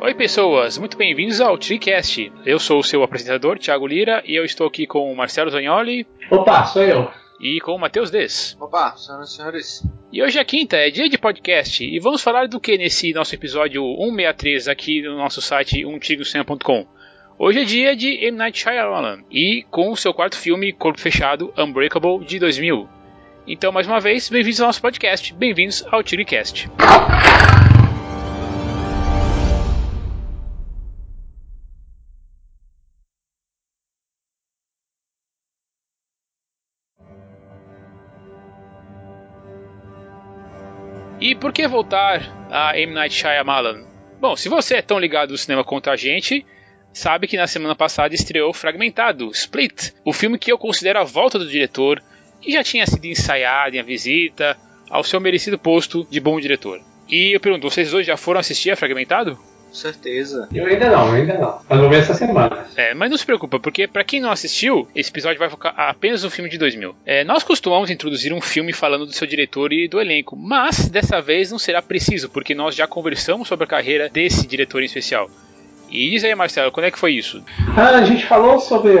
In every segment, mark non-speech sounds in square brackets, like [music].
Oi, pessoas, muito bem-vindos ao TriCast. Eu sou o seu apresentador, Thiago Lira, e eu estou aqui com o Marcelo Zagnoli. Opa, sou eu. E com o Matheus Des. Opa, senhoras e senhores. E hoje é quinta, é dia de podcast, e vamos falar do que nesse nosso episódio 163 aqui no nosso site umtigocema.com. Hoje é dia de M. Night Shyamalan, e com o seu quarto filme, Corpo Fechado, Unbreakable, de 2000. Então, mais uma vez, bem-vindos ao nosso podcast, bem-vindos ao TriCast. Por que voltar a M. Night Shyamalan? Bom, se você é tão ligado ao cinema quanto a gente, sabe que na semana passada estreou Fragmentado, Split, o filme que eu considero a volta do diretor, que já tinha sido ensaiado em A Visita, ao seu merecido posto de bom diretor. E eu pergunto, vocês dois já foram assistir a Fragmentado? Com certeza. Eu ainda não, ainda não. Mas vou ver essa semana. É, mas não se preocupa, porque para quem não assistiu, esse episódio vai focar apenas no filme de 2000. É, nós costumamos introduzir um filme falando do seu diretor e do elenco, mas dessa vez não será preciso, porque nós já conversamos sobre a carreira desse diretor em especial. E diz aí, Marcelo, quando é que foi isso? Ah, a gente falou sobre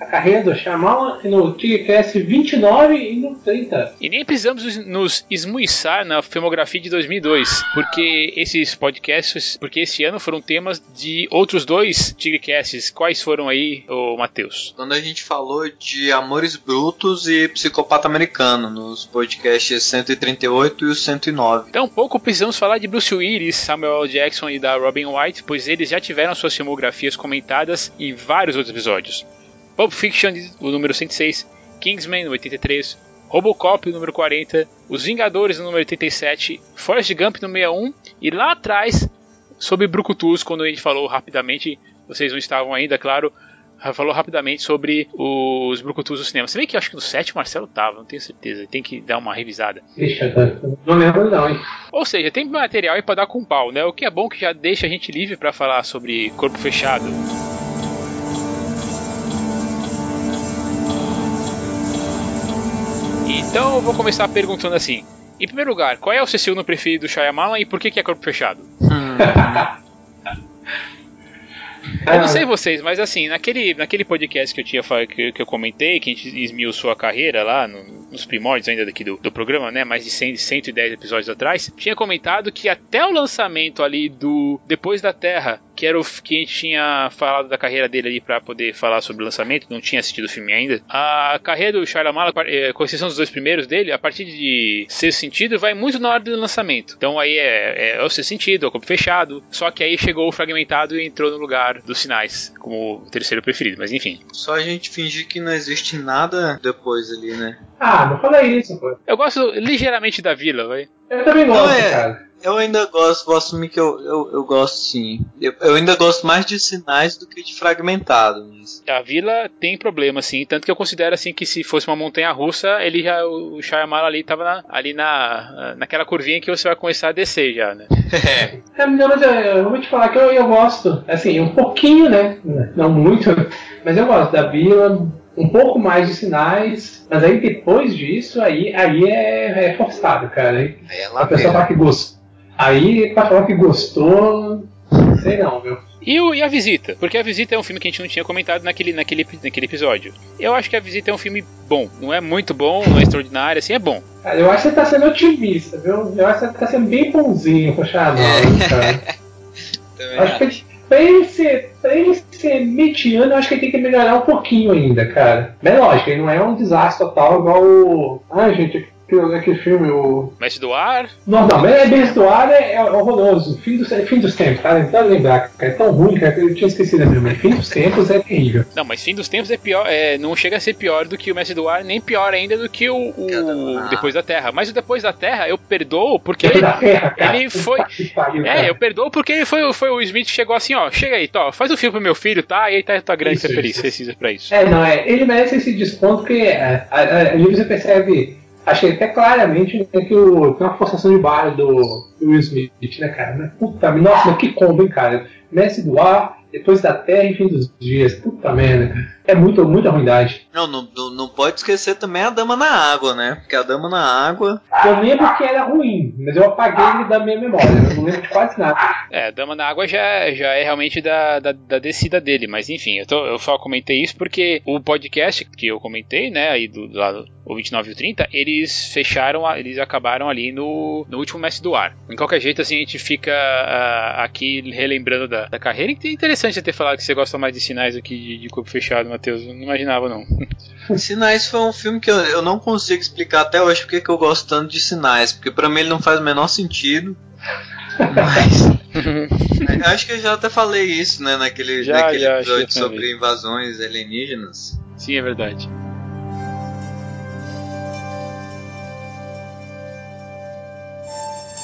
a carreira do Shyamalan no TigCast 29 e no 30. E nem precisamos nos esmuiçar na filmografia de 2002, porque esses podcasts, porque esse ano foram temas de outros dois Tigrecasts. Quais foram aí, ô Matheus? Quando a gente falou de Amores Brutos e Psicopata Americano, nos podcasts 138 e o 109. Então, pouco precisamos falar de Bruce Willis, Samuel. Jackson e da Robin White, pois eles já tiveram suas filmografias comentadas em vários outros episódios. Pulp Fiction, o número 106, Kingsman, no 83, Robocop, o número 40, Os Vingadores, no número 87, Forrest Gump, no 61, e lá atrás, sobre Brucutus, quando a gente falou rapidamente, vocês não estavam ainda, claro, falou rapidamente sobre os Brucutus do cinema. Você vê que eu acho que no 7 o Marcelo tava, não tenho certeza, tem que dar uma revisada. Ixi, não lembro não, hein? Ou seja, tem material aí pra dar com pau, né? O que é bom que já deixa a gente livre para falar sobre Corpo Fechado. Então eu vou começar perguntando assim. Em primeiro lugar, qual é o seu segundo preferido do Shyamalan e por que, que é corpo fechado? [laughs] Eu não sei vocês, mas assim, naquele, naquele podcast que eu tinha que, que eu comentei, que a gente esmiuçou a carreira lá, no, nos primórdios ainda daqui do, do programa, né? Mais de 100, 110 episódios atrás, tinha comentado que até o lançamento ali do Depois da Terra, que era o que a gente tinha falado da carreira dele ali para poder falar sobre o lançamento, não tinha assistido o filme ainda. A carreira do Shyamalan, com exceção dos dois primeiros dele, a partir de Ser Sentido, vai muito na hora do lançamento. Então aí é, é o Ser Sentido, é o corpo fechado, só que aí chegou o fragmentado e entrou no lugar dos sinais, como o terceiro preferido, mas enfim. Só a gente fingir que não existe nada depois ali, né? Ah, não falei isso, pô. Eu gosto ligeiramente da vila, vai. Eu também gosto, Não, é- cara. Eu ainda gosto, vou assumir que eu, eu, eu gosto sim. Eu, eu ainda gosto mais de sinais do que de fragmentado. Mas... A vila tem problema, assim, tanto que eu considero assim que se fosse uma montanha russa, ele já o Shyamalan ali tava na, ali na naquela curvinha que você vai começar a descer já, né? [laughs] É, não, mas eu, eu vou te falar que eu, eu gosto, assim, um pouquinho, né? Não muito, mas eu gosto da vila, um pouco mais de sinais, mas aí depois disso, aí, aí é, é forçado, cara. Aí, é a pessoa fala que gostou. Aí, pra falar que gostou, sei não, viu? E, o, e a Visita? Porque a Visita é um filme que a gente não tinha comentado naquele, naquele, naquele episódio. Eu acho que a Visita é um filme bom. Não é muito bom, não é extraordinário, assim, é bom. Cara, eu acho que você tá sendo otimista, viu? Eu acho que você tá sendo bem bonzinho com o Shyamalan, cara. [laughs] Também acho que pra ele ser, pra ele ser mediano, eu acho que ele tem que melhorar um pouquinho ainda, cara. Mas é lógico, ele não é um desastre total igual o. Ah, gente, aquele, aquele filme, o. Mestre do Ar, Não, não, mas é do ar é, é horroroso. Fim dos, é fim dos tempos, cara. Não pode lembrar, cara. É tão ruim, cara, que eu tinha esquecido mesmo. Mas Fim dos tempos é terrível. Não, mas fim dos tempos é pior, é, não chega a ser pior do que o Mestre do Ar, nem pior ainda do que o, o Ah. Depois da Terra. Mas o Depois da Terra eu perdoo porque Depois da terra, cara. ele foi- que pariu, É, eu perdoo porque ele foi, foi o Smith que chegou assim, ó, chega aí, tó, faz o filme pro meu filho, tá? E aí tá a tua grande Isso, feliz, isso. precisa pra isso. É, não, é. Ele merece esse desconto porque é, a- a- ali você percebe. Achei até claramente né, que o, tem uma forçação de barra do, Will Smith, né, cara? Mas, puta, nossa, mas que combo, hein, cara? Mestre do ar, depois da Terra e fim dos dias. Puta merda, cara. É muito, muita ruindade. Não, não, não pode esquecer também a Dama na Água, né? Porque a Dama na Água. Eu lembro que era ruim, mas eu apaguei ele da minha memória. Eu não lembro de quase nada. É, a Dama na Água já, já é realmente da, da, da descida dele, mas enfim, eu, tô, eu só comentei isso porque o podcast que eu comentei, né, aí do, do lado o 29 e o 30, eles fecharam, eles acabaram ali no, no último mestre do ar. Em qualquer jeito, assim, a gente fica uh, aqui relembrando da, da carreira. E é interessante você ter falado que você gosta mais de sinais aqui de, de corpo fechado, Matheus. Não imaginava, não. [laughs] Sinais foi um filme que eu, eu não consigo explicar até hoje porque que eu gosto tanto de Sinais. Porque para mim ele não faz o menor sentido. Mas. [laughs] acho que eu já até falei isso, né, naquele, já, naquele já, episódio sobre invasões alienígenas. Sim, é verdade.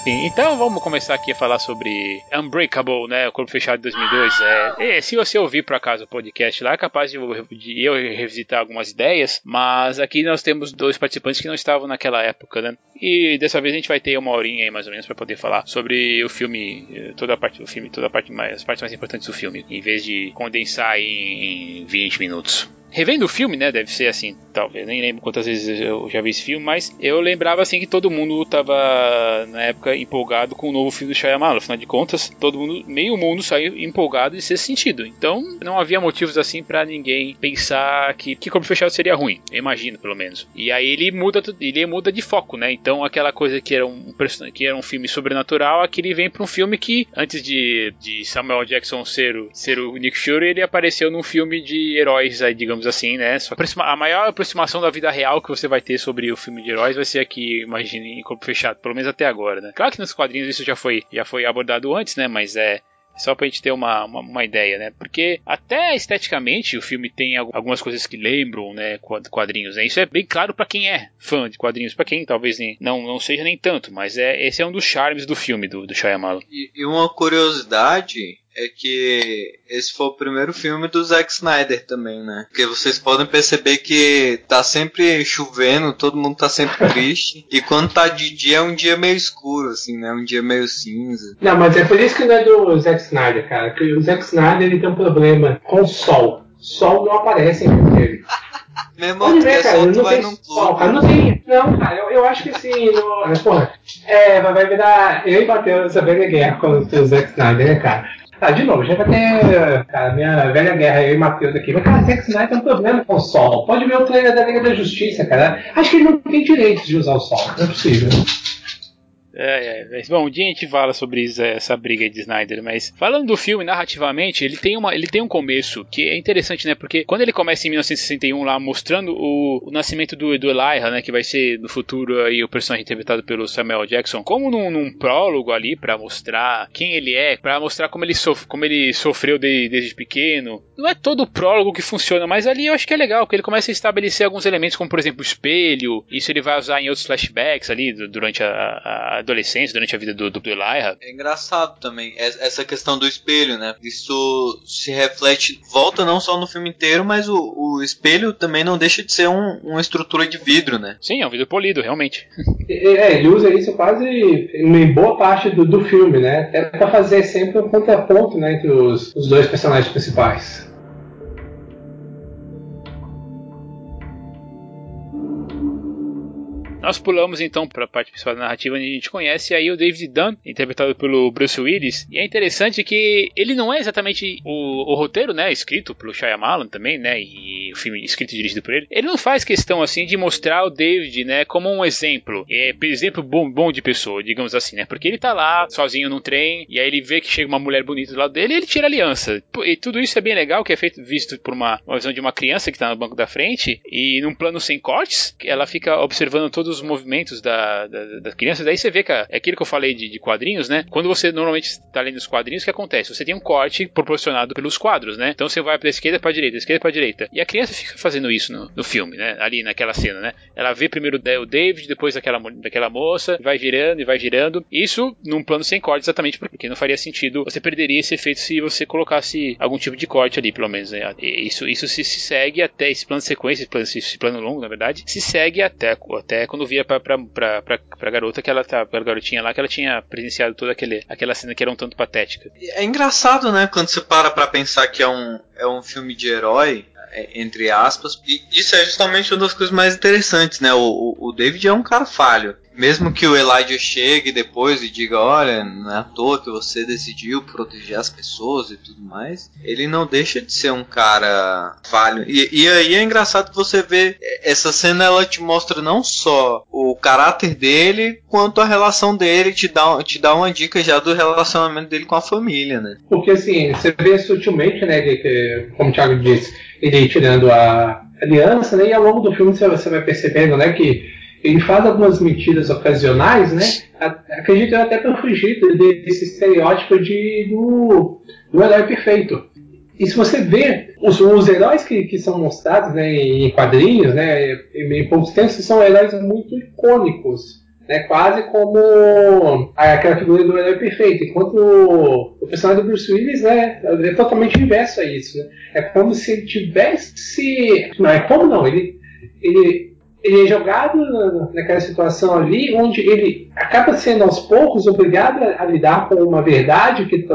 Então vamos começar aqui a falar sobre Unbreakable, né? O Corpo Fechado de 2002. É, é, se você ouvir por acaso o podcast lá, é capaz de de eu revisitar algumas ideias, mas aqui nós temos dois participantes que não estavam naquela época, né? E dessa vez a gente vai ter uma horinha aí mais ou menos para poder falar sobre o filme, eh, toda a parte do filme, toda a parte mais, as partes mais importantes do filme, em vez de condensar em 20 minutos. Revendo o filme, né? Deve ser assim, talvez. Nem lembro quantas vezes eu já vi esse filme, mas eu lembrava assim que todo mundo tava na época empolgado com o novo filme do Shyamalan. Afinal de contas, todo mundo, meio mundo saiu empolgado nesse sentido. Então, não havia motivos assim para ninguém pensar que que Corpo Fechado seria ruim. Eu imagino, pelo menos. E aí ele muda, ele muda de foco, né? Então, aquela coisa que era um que era um filme sobrenatural, aqui ele vem para um filme que antes de, de Samuel Jackson ser o, ser o Nick Fury, ele apareceu num filme de heróis aí, digamos digamos assim, né? A maior aproximação da vida real que você vai ter sobre o filme de heróis vai ser aqui, imagine, em corpo fechado, pelo menos até agora, né? Claro que nos quadrinhos isso já foi, já foi abordado antes, né? Mas é, só pra gente ter uma, uma, uma, ideia, né? Porque até esteticamente o filme tem algumas coisas que lembram, né, quadrinhos, né? Isso é bem claro para quem é fã de quadrinhos, para quem talvez nem, não, não seja nem tanto, mas é esse é um dos charmes do filme do, do Shyamalan. E, e uma curiosidade é que esse foi o primeiro filme do Zack Snyder também, né? Porque vocês podem perceber que tá sempre chovendo, todo mundo tá sempre [laughs] triste. e quando tá de dia é um dia meio escuro, assim, né? Um dia meio cinza. Não, mas é por isso que não é do Zack Snyder, cara. Que o Zack Snyder ele tem um problema com o sol. Sol não aparece em dele. Mesmo Pode ver, cara, não vai num sol, cara, não tem. Não, cara, eu, eu acho que sim. No, porra, é, vai virar. Eu e Matheus essa velha guerra com o Zack Snyder, né, cara? Tá, de novo, já vai ter cara, minha velha guerra, eu e Matheus aqui. Mas, cara, Zack Snyder tem um problema com o sol. Pode ver o trailer da Liga da Justiça, cara. Acho que ele não tem direito de usar o sol. Não é possível. É, é, bom, um dia a gente fala sobre isso, essa briga de Snyder, mas falando do filme narrativamente, ele tem, uma, ele tem um começo que é interessante, né? Porque quando ele começa em 1961 lá mostrando o, o nascimento do, do Elijah, né? Que vai ser no futuro aí o personagem interpretado pelo Samuel Jackson, como num, num prólogo ali para mostrar quem ele é, para mostrar como ele, sof como ele sofreu de, desde pequeno. Não é todo o prólogo que funciona, mas ali eu acho que é legal, que ele começa a estabelecer alguns elementos, como por exemplo o espelho, isso ele vai usar em outros flashbacks ali durante a, a adolescência, durante a vida do, do, do Elijah. É engraçado também essa questão do espelho, né? Isso se reflete, volta não só no filme inteiro, mas o, o espelho também não deixa de ser um, uma estrutura de vidro, né? Sim, é um vidro polido, realmente. [laughs] É, ele usa isso quase em boa parte do, do filme, né? É para fazer sempre um contraponto né, entre os, os dois personagens principais. Nós pulamos então para a parte principal da narrativa, onde a gente conhece aí o David Dunn, interpretado pelo Bruce Willis. E é interessante que ele não é exatamente o, o roteiro, né, escrito pelo Shyamalan também, né, e o filme escrito e dirigido por ele. Ele não faz questão assim de mostrar o David, né, como um exemplo, é, por exemplo, bom, bom de pessoa, digamos assim, né, porque ele tá lá sozinho num trem e aí ele vê que chega uma mulher bonita do lado dele e ele tira a aliança. E tudo isso é bem legal, que é feito visto por uma, uma visão de uma criança que tá no banco da frente e num plano sem cortes, ela fica observando todos os movimentos da, da, das crianças, daí você vê que é aquilo que eu falei de, de, quadrinhos, né? Quando você normalmente está lendo os quadrinhos, o que acontece? Você tem um corte proporcionado pelos quadros, né? Então você vai para esquerda para direita, esquerda para direita. E a criança criança fica fazendo isso no, no filme, né? Ali naquela cena, né? Ela vê primeiro o David, depois daquela, daquela moça, vai girando e vai girando. Isso num plano sem corte, exatamente porque não faria sentido. Você perderia esse efeito se você colocasse algum tipo de corte ali, pelo menos. Né? Isso, isso se, se, segue até esse plano de sequência, esse plano, esse plano longo, na verdade, se segue até, até quando via pra, pra, pra, pra, pra garota que ela tá, pra garotinha lá, que ela tinha presenciado toda aquele, aquela cena que era um tanto patética. É engraçado, né, quando você para pra pensar que é um, é um filme de herói, é, entre aspas. E isso é justamente uma das coisas mais interessantes, né? O, o, David é um cara falho. Mesmo que o Elijah chegue depois e diga, olha, não é à toa que você decidiu proteger as pessoas e tudo mais, ele não deixa de ser um cara falho. E, e aí é engraçado que você vê essa cena, ela te mostra não só o caráter dele, quanto a relação dele, te dá, te dá uma dica já do relacionamento dele com a família, né? Porque assim, você vê sutilmente, né, que, como o Thiago disse, ele tirando a aliança, né? E ao longo do filme você, você vai percebendo, né, que ele faz algumas mentiras ocasionais, né? Acredito até para fugir desse estereótipo de, do, do herói perfeito. E se você vê os, os heróis que, que são mostrados né, em quadrinhos, né, em poucos tempos, são heróis muito icônicos né, quase como aquela figura do herói perfeito. Enquanto o, o, personagem do Bruce Willis né, é totalmente inverso a isso. Né? É como se ele tivesse. Não, é como não, ele, ele, ele é jogado naquela situação ali onde ele acaba sendo aos poucos obrigado a, lidar com uma verdade que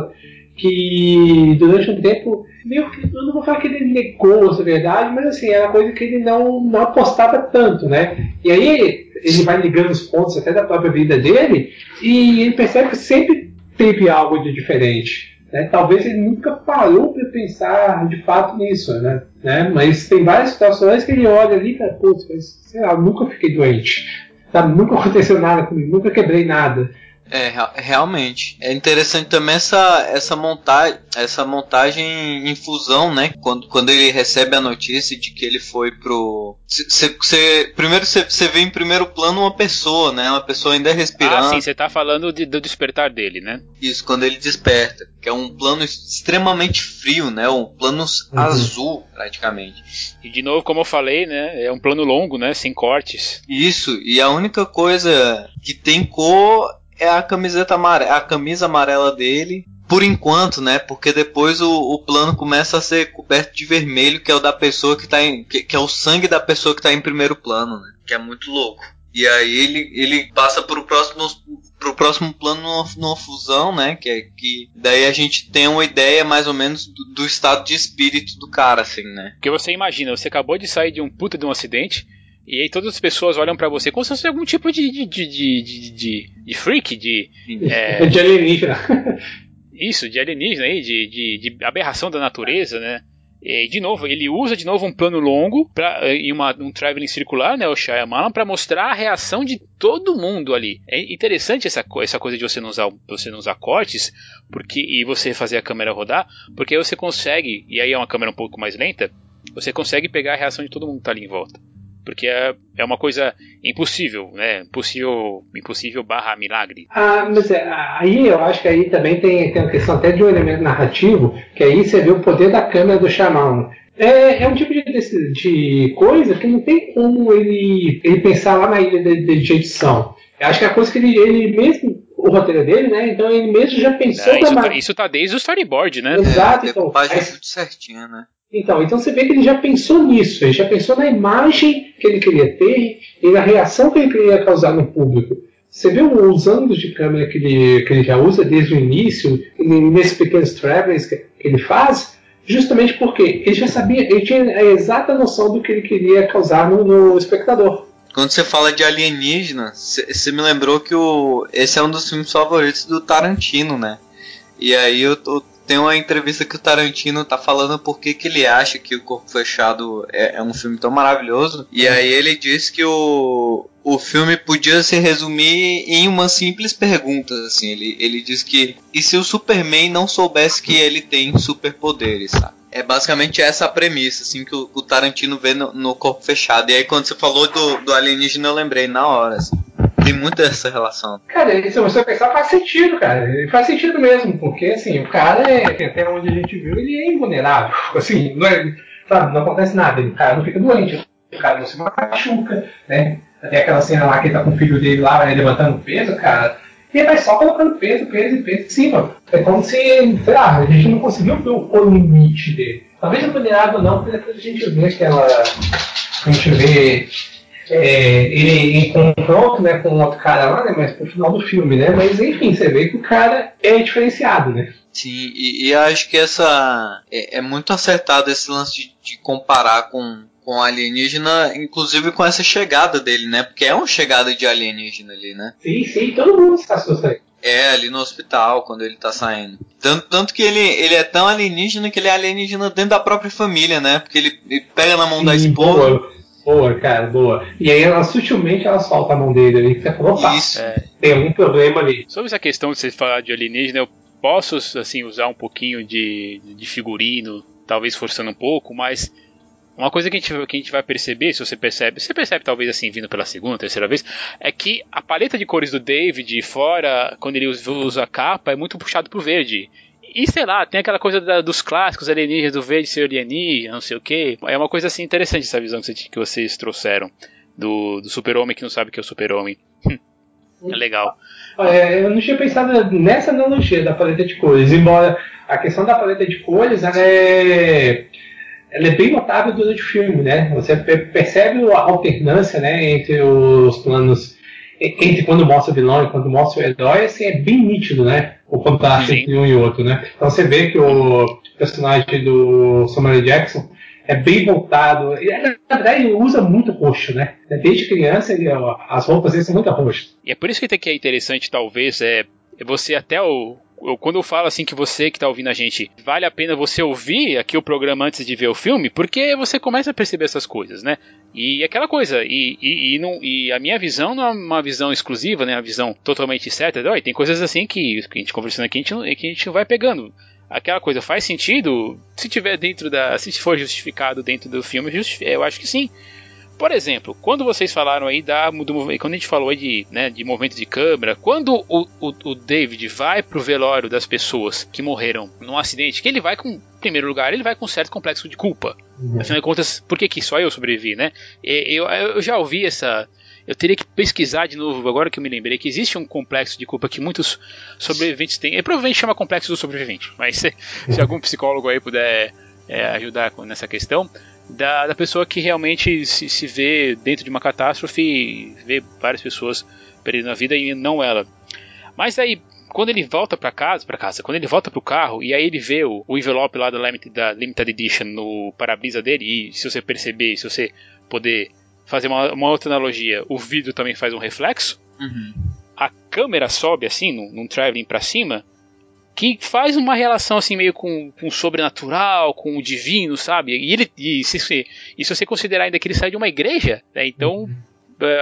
que durante um tempo, meio que, eu não vou falar que ele negou essa verdade, mas assim, era coisa que ele não, não apostava tanto, né? E aí ele vai ligando os pontos até da própria vida dele e ele percebe que sempre teve algo de diferente. Né? Talvez ele nunca parou para pensar de fato nisso, né? né? Mas tem várias situações que ele olha ali e fala, putz, sei lá, nunca fiquei doente, sabe? nunca [laughs] aconteceu nada comigo, nunca quebrei nada. É, realmente. É interessante também essa, essa, montagem, essa montagem em fusão, né? Quando, quando ele recebe a notícia de que ele foi pro. Cê, cê, primeiro você vê em primeiro plano uma pessoa, né? Uma pessoa ainda respirando. Ah, sim, você tá falando de, do despertar dele, né? Isso, quando ele desperta. Que é um plano extremamente frio, né? Um plano uhum. azul, praticamente. E de novo, como eu falei, né? É um plano longo, né? Sem cortes. Isso, e a única coisa que tem cor é a camiseta amarela, a camisa amarela dele. Por enquanto, né? Porque depois o, o, plano começa a ser coberto de vermelho, que é o da pessoa que tá em. Que, que é o sangue da pessoa que tá em primeiro plano, né? Que é muito louco. E aí ele, ele passa pro próximo, pro próximo plano numa, numa, fusão, né? Que é que daí a gente tem uma ideia mais ou menos do, do, estado de espírito do cara, assim, né? Porque você imagina, você acabou de sair de um puta de um acidente, e aí todas as pessoas olham para você como se fosse algum tipo de, de, de, de, de, de freak, de. É, [laughs] de alienígena. Isso, de alienígena aí, de, de, de aberração da natureza, né? E, de novo, ele usa de novo um plano longo pra, e uma, um traveling circular, né, o Shyamalan, para mostrar a reação de todo mundo ali. É interessante essa, essa coisa de você não usar você não usar cortes, porque e você fazer a câmera rodar, porque aí você consegue, e aí é uma câmera um pouco mais lenta, você consegue pegar a reação de todo mundo que tá ali em volta porque é, é uma coisa impossível, né? Impossível, impossível barra milagre. Ah, mas é, aí eu acho que aí também tem, tem a questão até de um elemento narrativo, que aí você vê o poder da câmera do Shyamalan. É, é um tipo de, de coisa que não tem como ele, ele pensar lá na ilha de, de, edição. Eu acho que é a coisa que ele, ele mesmo o roteiro dele, né? Então ele mesmo já pensou é, isso, tá, isso tá desde o storyboard, né? Exato, é, então. Aí, tudo certinho, né? Então, então você vê que ele já pensou nisso, ele já pensou na imagem que ele queria ter e na reação que ele queria causar no público. Você vê os ângulos de câmera que ele, que ele já usa desde o início, nesses pequenos travelings que, ele faz, justamente porque ele já sabia, ele tinha a exata noção do que ele queria causar no, no espectador. Quando você fala de alienígena, você me lembrou que o, esse é um dos filmes favoritos do Tarantino, né? E aí eu, eu tem uma entrevista que o Tarantino tá falando por que, que ele acha que o Corpo Fechado é, é um filme tão maravilhoso. E aí ele diz que o, o filme podia se resumir em uma simples pergunta, assim. Ele, ele diz que e se o Superman não soubesse que ele tem superpoderes, sabe? É basicamente essa a premissa, assim, que o, o Tarantino vê no, no, Corpo Fechado. E aí quando você falou do, do alienígena eu lembrei na hora, assim. Tem muito essa relação. Cara, se você pensar, faz sentido, cara. Faz sentido mesmo, porque assim, o cara é, até onde a gente viu, ele é invulnerável. Assim, não é, sabe, não acontece nada, o cara não fica doente, o cara não se machuca, né? Tem aquela cena lá que ele tá com o filho dele lá, né, levantando peso, cara. E ele vai só colocando peso, peso peso em cima. É como se, sei lá, a gente não conseguiu ver o limite dele. Talvez não vulnerável não, porque depois a gente vê aquela. A gente vê é, ele em confronto né, com outro cara lá, né? Mas pro final do filme, né? Mas enfim, você vê que o cara é diferenciado, né? Sim, e, e acho que essa. É, é, muito acertado esse lance de, de comparar com, com alienígena, inclusive com essa chegada dele, né? Porque é uma chegada de alienígena ali, né? Sim, sim, todo mundo está assustado. É, ali no hospital, quando ele tá saindo. Tanto, tanto que ele, ele é tão alienígena que ele é alienígena dentro da própria família, né? Porque ele, ele pega na mão sim, da esposa. Boa, boa, cara, boa. E aí ela sutilmente ela solta a mão dele ali, que você falou, opa, Isso. É. tem algum problema ali. Sobre essa questão de você falar de alienígena, eu posso assim usar um pouquinho de, de figurino, talvez forçando um pouco, mas uma coisa que a, gente, que a gente vai perceber, se você percebe, você percebe talvez assim, vindo pela segunda, terceira vez, é que a paleta de cores do David fora, quando ele usa a capa, é muito puxado pro verde. E sei lá, tem aquela coisa da, dos clássicos alienígenas, do verde ser alienígena, não sei o que. É uma coisa assim interessante essa visão que, que vocês trouxeram do, do super-homem que não sabe que é o super-homem. [laughs] é legal. É, eu não tinha pensado nessa analogia da paleta de cores, embora a questão da paleta de cores ela é ela é bem notável durante o filme, né? Você percebe a alternância, né, entre os planos, entre quando mostra o vilão e quando mostra o herói, assim, é bem nítido, né? O contraste entre um e outro, né? Então você vê que o personagem do Samuel Jackson é bem voltado. Na verdade, ele usa muito roxo, né? Desde criança, ele, as roupas dele são muito roxas. E é por isso que é interessante, talvez, é você até o eu, quando eu falo assim que você que está ouvindo a gente, vale a pena você ouvir aqui o programa antes de ver o filme, porque você começa a perceber essas coisas, né? E aquela coisa, e, e, e, não, e a minha visão não é uma visão exclusiva, né? Uma visão totalmente certa. Olha, tem coisas assim que, que a gente conversando aqui, a gente, que a gente vai pegando. Aquela coisa faz sentido? Se tiver dentro da. Se for justificado dentro do filme, eu acho que sim. Por exemplo, quando vocês falaram aí da do, quando a gente falou aí de, né, de movimento de câmera, quando o, o, o David vai pro velório das pessoas que morreram num acidente, que ele vai com, em primeiro lugar, ele vai com um certo complexo de culpa. Uhum. Afinal de contas, por que, que só eu sobrevivi, né? Eu, eu já ouvi essa, eu teria que pesquisar de novo, agora que eu me lembrei, que existe um complexo de culpa que muitos sobreviventes têm. Ele provavelmente chama complexo do sobrevivente, mas se, [laughs] se algum psicólogo aí puder é, ajudar nessa questão, da, da pessoa que realmente se, se vê dentro de uma catástrofe e vê várias pessoas perdendo a vida e não ela. Mas aí, quando ele volta para casa, para casa, quando ele volta pro carro e aí ele vê o, o envelope lá da Limited, da Limited Edition no para-brisa dele e se você perceber, se você poder fazer uma, uma outra analogia, o vidro também faz um reflexo. Uhum. A câmera sobe assim, num, num traveling para cima, que faz uma relação assim meio com, com o sobrenatural, com o divino, sabe? E ele e se, e se você considerar ainda que ele sai de uma igreja, né? Então uhum.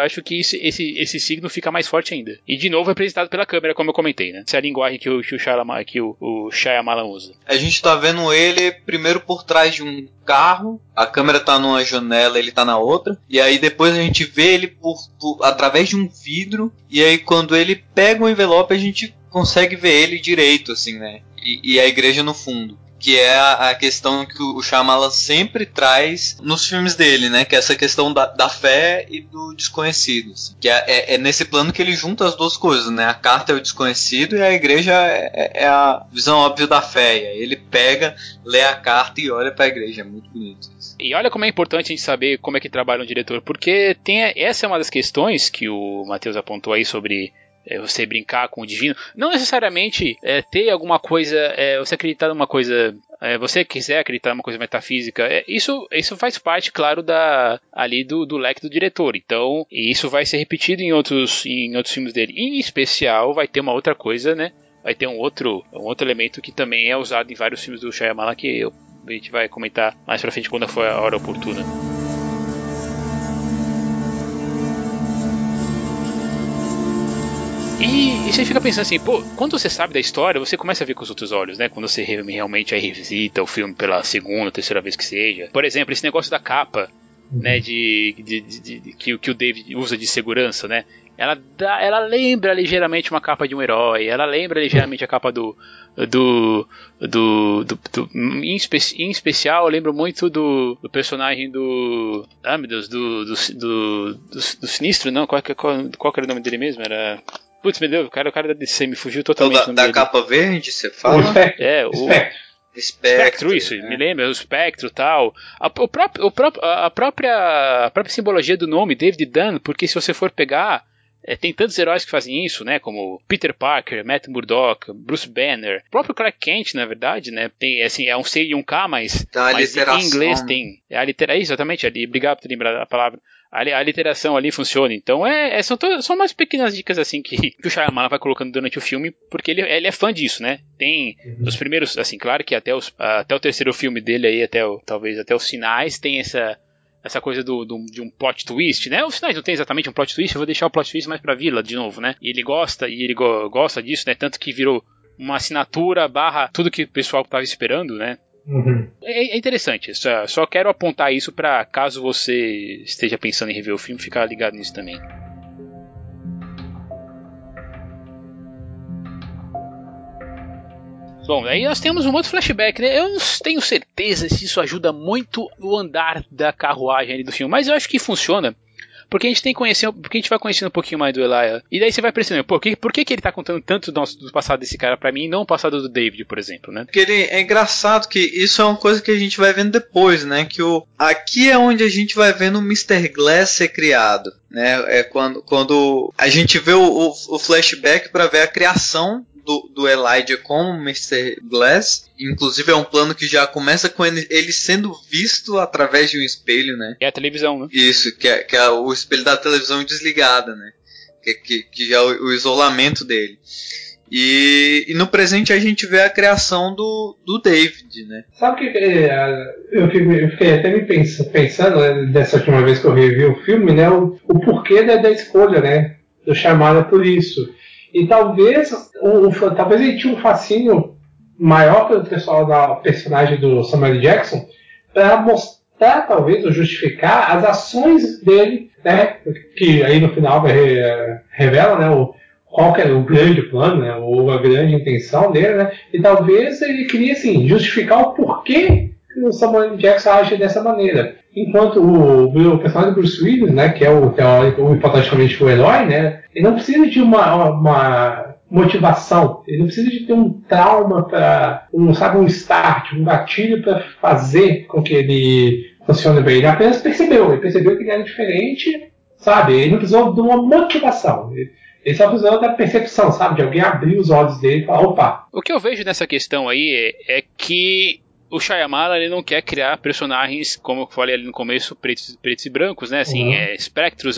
acho que esse, esse, esse signo fica mais forte ainda. E de novo representado pela câmera, como eu comentei, né? Essa é a linguagem que o, que o, Shyamalan, que o, o Shyamalan usa. A gente tá vendo ele primeiro por trás de um carro, a câmera tá numa janela, ele tá na outra, e aí depois a gente vê ele por, por através de um vidro, e aí quando ele pega o envelope a gente consegue ver ele direito, assim, né? E, e a igreja no fundo. Que é a, a questão que o Shyamalan sempre traz nos filmes dele, né? Que é essa questão da, da fé e do desconhecido. Assim. Que é, é, é, nesse plano que ele junta as duas coisas, né? A carta é o desconhecido e a igreja é, é, é a visão óbvia da fé. E aí ele pega, lê a carta e olha para a igreja. É muito bonito isso. E olha como é importante a gente saber como é que trabalha um diretor, porque tem essa é uma das questões que o Matheus apontou aí sobre é, você brincar com o divino. Não necessariamente é, ter alguma coisa, é, você acreditar numa coisa, é, você quiser acreditar numa coisa metafísica, é, isso, isso faz parte, claro, da ali do, do leque do diretor. Então, isso vai ser repetido em outros, em outros filmes dele. Em especial, vai ter uma outra coisa, né? Vai ter um outro, um outro elemento que também é usado em vários filmes do Shyamalan que eu, a gente vai comentar mais pra frente quando for a hora oportuna. E, e, você fica pensando assim, pô, quando você sabe da história, você começa a ver com os outros olhos, né? Quando você realmente aí revisita o filme pela segunda, terceira vez que seja. Por exemplo, esse negócio da capa, né? De, de, de, de que, que o David usa de segurança, né? ela, dá, ela lembra ligeiramente uma capa de um herói, ela lembra ligeiramente a capa do. do. do. do, do em, espe em, especial, eu lembro muito do, do personagem do. Ah, meu Deus, do. do, do, do, do Sinistro, não? Qual, qual, qual era o nome dele mesmo? Era. Putz, meu Deus, o cara, o cara da DC me fugiu totalmente. Da, da capa verde, você fala? O é, o. Espectro. Espectro, isso, é. me lembra, o espectro tal. A, o próprio, o próprio, a, própria, a própria simbologia do nome, David Dunn, porque se você for pegar é, tem tantos heróis que fazem isso, né? Como Peter Parker, Matt Murdock, Bruce Banner, o próprio Clark Kent, na verdade, né? Tem, assim, é um C e um K, mas, tá, mas em inglês tem. É a é exatamente, ali, obrigado por ter lembrado a palavra. A, a literação ali funciona. Então, é, é são, to, são umas pequenas dicas assim que, [laughs] que o Shyamalan vai colocando durante o filme, porque ele, ele é fã disso, né? Tem uhum. os primeiros, assim, claro que até, os, até o terceiro filme dele aí, até o, talvez até os sinais, tem essa essa coisa do, do, de um plot twist, né? Os finais não tem exatamente um plot twist, eu vou deixar o plot twist mais pra vila de novo, né? E ele gosta, e ele go gosta disso, né? Tanto que virou uma assinatura barra tudo que o pessoal tava esperando, né? Uhum. É, é, interessante, só, só quero apontar isso para caso você esteja pensando em rever o filme, ficar ligado nisso também. Bom, aí nós temos um outro flashback, né? Eu não tenho certeza se isso ajuda muito o andar da carruagem do filme, mas eu acho que funciona. Porque a gente tem que conhecer, porque a gente vai conhecendo um pouquinho mais do Elijah. E daí você vai percebendo, por que, por que, que ele tá contando tanto do, do passado desse cara para mim e não o passado do David, por exemplo, né? Porque ele, é engraçado que isso é uma coisa que a gente vai vendo depois, né? Que o, aqui é onde a gente vai vendo o Mr. Glass ser criado. Né, é quando, quando a gente vê o, o, o flashback para ver a criação do, do Elijah como Mr. Glass. Inclusive é um plano que já começa com ele, sendo visto através de um espelho, né? É a televisão, né? Isso, que é, que é o espelho da televisão desligada, né? Que, que, que já é o, o isolamento dele. E, e, no presente a gente vê a criação do, do David, né? Sabe que é, eu fiquei, eu fiquei até me pensando, né, dessa última vez que eu revi o filme, né? O, o porquê da, da escolha, né? Do chamada por isso. E talvez, o, o, talvez ele tinha um fascínio maior pelo pessoal da personagem do Samuel Jackson para mostrar, talvez, ou justificar as ações dele, né? Que aí no final re, revela, né? O, qual que era o grande plano, né? Ou a grande intenção dele, né? E talvez ele queria, assim, justificar o porquê o Samuel Jackson age dessa maneira. Enquanto o, o personagem do Bruce Willis, né, que é o teórico, hipoteticamente o herói, né, ele não precisa de uma, uma motivação, ele não precisa de ter um trauma para, um, um start, um gatilho para fazer com que ele funcione bem. Ele apenas percebeu, ele percebeu que ele era diferente, sabe? Ele não precisou de uma motivação. Ele, ele só precisou da percepção, sabe? De alguém abrir os olhos dele e falar, opa. O que eu vejo nessa questão aí é, é que o Shyamala ele não quer criar personagens, como eu falei ali no começo, pretos, pretos e brancos, né? Assim, uhum. é, espectros.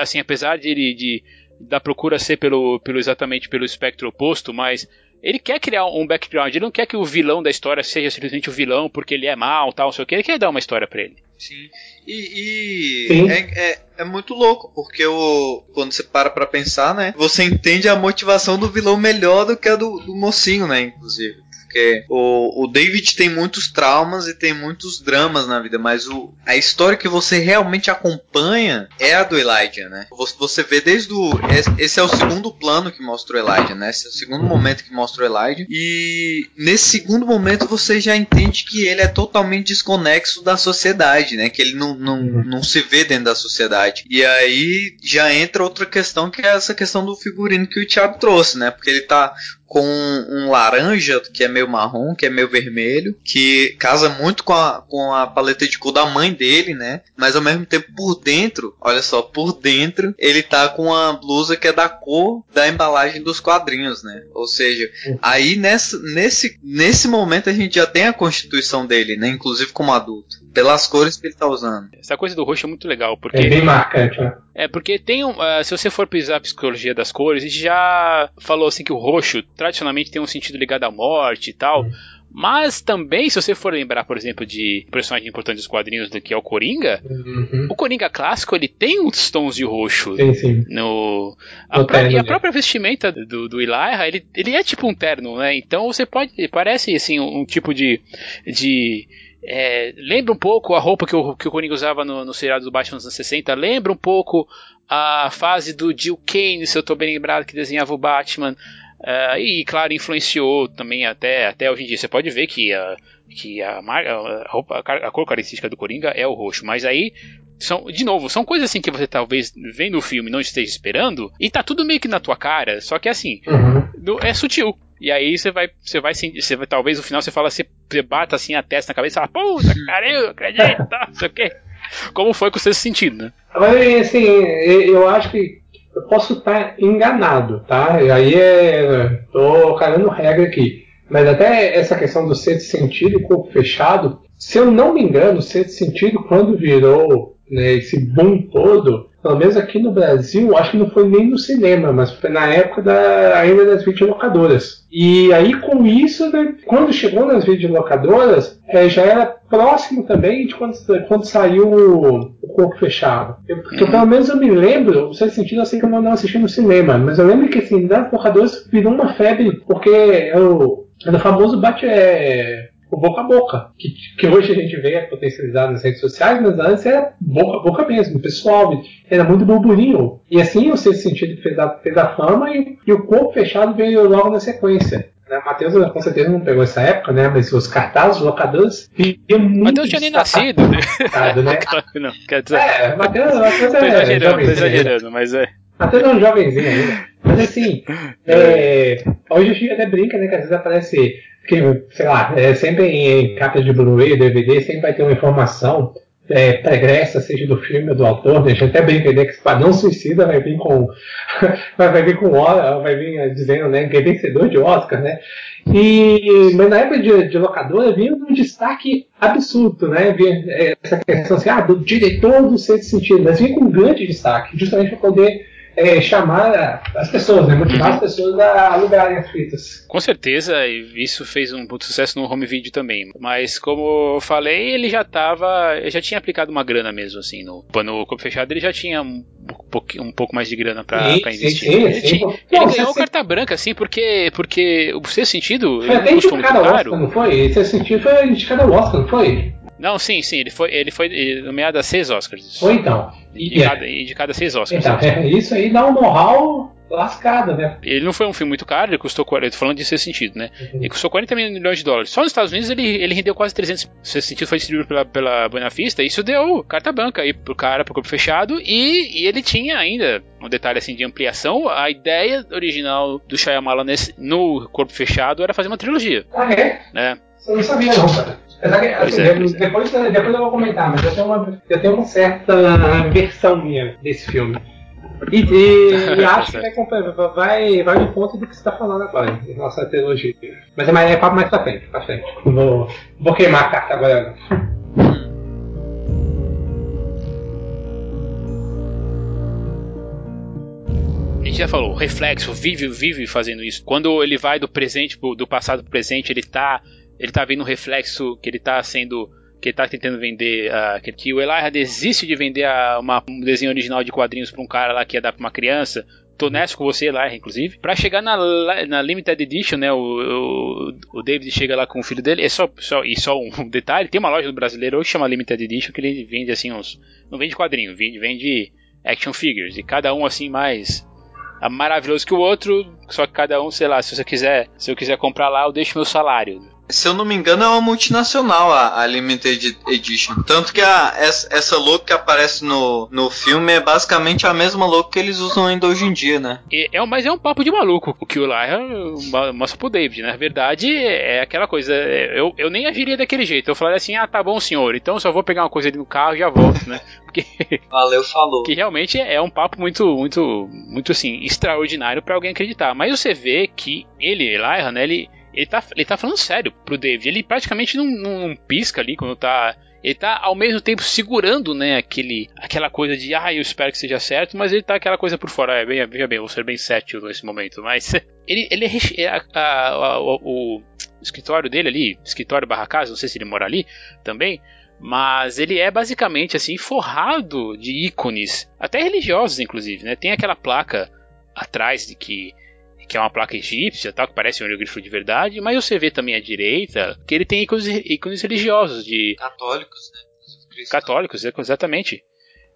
Assim, apesar de ele de, da procura ser pelo, pelo exatamente pelo espectro oposto, mas ele quer criar um background. Ele não quer que o vilão da história seja simplesmente o vilão porque ele é mal, tal, não sei o que. Ele quer dar uma história para ele. Sim. E, e Sim. É, é, é, muito louco, porque o, quando você para pra pensar, né? Você entende a motivação do vilão melhor do que a do, do mocinho, né? Inclusive. Porque o, o David tem muitos traumas e tem muitos dramas na vida, mas o, a história que você realmente acompanha é a do Elijah, né? Você vê desde o. Esse é o segundo plano que mostra o Elijah, né? Esse é o segundo momento que mostra o Elijah. E nesse segundo momento você já entende que ele é totalmente desconexo da sociedade, né? Que ele não, não, não se vê dentro da sociedade. E aí já entra outra questão que é essa questão do figurino que o Thiago trouxe, né? Porque ele tá com um laranja, que é meio marrom, que é meio vermelho, que casa muito com a, com a paleta de cor da mãe dele, né? Mas ao mesmo tempo por dentro, olha só, por dentro, ele tá com a blusa que é da cor da embalagem dos quadrinhos, né? Ou seja, aí nessa, nesse, nesse momento a gente já tem a constituição dele, né? Inclusive como adulto pelas cores que ele tá usando. Essa coisa do roxo é muito legal, porque... É bem marcante, né? É, porque tem um... Uh, se você for pesquisar a psicologia das cores, a gente já falou assim que o roxo, tradicionalmente, tem um sentido ligado à morte e tal... Uhum. Mas também, se você for lembrar, por exemplo, de personagem importante dos quadrinhos do que é o Coringa, uhum. o Coringa clássico ele tem uns tons de roxo. Sim, sim. No, a terno, e a própria vestimenta do, do ele, ele é tipo um terno, né? Então você pode. Parece assim, um, um tipo de. de é, lembra um pouco a roupa que o, que o Coringa usava no, no seriado do Batman nos anos 60, lembra um pouco a fase do Jill Kane, se eu estou bem lembrado, que desenhava o Batman. Uh, e, claro, influenciou também até, até hoje em dia. Você pode ver que, a, que a, a, roupa, a, cor característica do Coringa é o roxo. Mas aí, são, de novo, são coisas assim que você talvez vendo o filme não esteja esperando. E tá tudo meio que na tua cara. Só que assim, uhum. é sutil. E aí você vai, você vai, você vai, talvez no final você fala, você bata assim a testa na cabeça e fala, puta, cara, eu acredito, tá, não sei o quê. Como foi com o sexto sentido, né? Mas assim, eu acho que eu posso estar enganado, tá? E aí é. tô cagando regra aqui. Mas até essa questão do sexto sentido e corpo fechado, se eu não me engano, o sexto sentido, quando virou né, esse boom todo, pelo menos aqui no Brasil, acho que não foi nem no cinema, mas foi na época da, ainda das videolocadoras. E aí com isso, né, quando chegou nas videolocadoras, é, já era próximo também de quando, quando saiu o, o Corpo Fechado. Eu, porque uhum. pelo menos eu me lembro, no certo sentido, eu sei que eu não assisti no cinema, mas eu lembro que assim, nas locadoras virou uma febre, porque eu, era o famoso bate, é, o boca a boca, que, que hoje a gente vê potencializado nas redes sociais, mas antes era boca a boca mesmo, pessoal, era muito burburinho. E assim o sexto sentido fez a, fez a fama e, e o corpo fechado veio logo na sequência. Né? Matheus com certeza não pegou essa época, né? Mas os cartazes, os locadores, viam muito. Matheus tinha nem nascido. Né? [laughs] claro, não, quer dizer. É, Matheus, Matheus é. exagerando, tô exagerando, mas é. Matheus é um jovenzinho ainda. Mas assim, [laughs] é, hoje a gente até brinca, né? Que às vezes aparece que, sei lá, é, sempre em, capa de Blu-ray, DVD, sempre vai ter uma informação é, pregressa, seja do filme ou do autor, né? a gente até brinca né, que não suicida vai vir com [laughs] vai vir com vai vir é, dizendo né, que é vencedor de Oscar, né? E, mas na época de, de locadora vinha um destaque absurdo, né? Vinha é, essa questão assim, ah, do diretor do sexto sentido, mas vinha com um grande destaque, justamente para poder é, chamar as pessoas, né? motivar uhum. as pessoas a alugarem as fitas. Com certeza, isso fez um puto sucesso no home video também. Mas como eu falei, ele já tava. já tinha aplicado uma grana mesmo, assim. No, no Corpo Fechado ele já tinha um, pouquinho, um pouco mais de grana pra, sim, pra investir. Sim, sim, ele, tinha, ele ganhou carta branca, assim, porque, porque o seu sentido. Foi até indicado ao Oscar, não foi? Esse sentido foi indicado ao Oscar, não foi? Não, sim, sim, ele foi, ele foi nomeado a seis Oscars. Foi então. De, cada, de cada seis Oscars. Então, é, isso aí dá um know-how lascado, né? Ele não foi um filme muito caro, ele custou 40, falando de sexto sentido, né? Uhum. Ele custou 40 milhões de dólares. Só nos Estados Unidos ele, ele rendeu quase 300. Sexto sentido foi distribuído pela, pela Buenafista, isso deu carta branca aí pro cara, pro corpo fechado, e, e, ele tinha ainda um detalhe assim de ampliação. A ideia original do Shyamalan nesse, no corpo fechado era fazer uma trilogia. Ah, é? Né? Eu não sabia não, cara. Assim, é, depois, depois, depois eu vou comentar, mas eu tenho uma, eu tenho uma certa versão minha desse filme. E, e, e [laughs] acho que vai, vai, vai no ponto do que você está falando agora, nossa trilogia. Mas é, mais, é papo mais pra frente, pra frente. Vou, vou queimar a carta agora. A gente já falou, reflexo, vive, vive fazendo isso. Quando ele vai do presente, do passado pro presente, ele tá ele tá vendo um reflexo que ele tá sendo que ele tá tentando vender uh, que, o Elijah desiste de vender a, uma, um desenho original de quadrinhos para um cara lá que ia dar para uma criança tô honesto com você lá, inclusive. Pra chegar na, na Limited Edition, né? O, o, o, David chega lá com o filho dele. É só, só, e só um [laughs] detalhe: tem uma loja do brasileiro hoje que chama Limited Edition que ele vende assim uns. Não vende quadrinho, vende, vende action figures. E cada um assim mais maravilhoso que o outro. Só que cada um, sei lá, se você quiser, se eu quiser comprar lá, eu deixo meu salário. Se eu não me engano, é uma multinacional a, a Limited Edition. Tanto que a, essa, essa logo que aparece no, no filme é basicamente a mesma logo que eles usam ainda hoje em dia, né? É, é, mas é um papo de maluco o que o Lyra mostra pro David. Né? Na verdade, é aquela coisa. Eu, eu nem agiria daquele jeito. Eu falaria assim: ah, tá bom, senhor, então só vou pegar uma coisa ali no carro e já volto, né? [laughs] Porque. Valeu, falou. Que realmente é um papo muito, muito, muito assim, extraordinário para alguém acreditar. Mas você vê que ele, Lyra, né? Ele ele tá, ele tá falando sério pro David. Ele praticamente não, não, não, pisca ali quando tá. Ele tá ao mesmo tempo segurando, né, aquele, aquela coisa de, ah, eu espero que seja certo, mas ele tá aquela coisa por fora. É, bem, veja bem, vou ser bem cético nesse momento, mas [laughs] ele, ele é, é a, a, a, o, o, escritório dele ali, escritório barra casa, não sei se ele mora ali também, mas ele é basicamente assim forrado de ícones, até religiosos inclusive, né? Tem aquela placa atrás de que que é uma placa egípcia, tal, que parece um hieroglifo de verdade, mas você vê também à direita que ele tem ícones, ícones religiosos de católicos, né? Católicos, exatamente.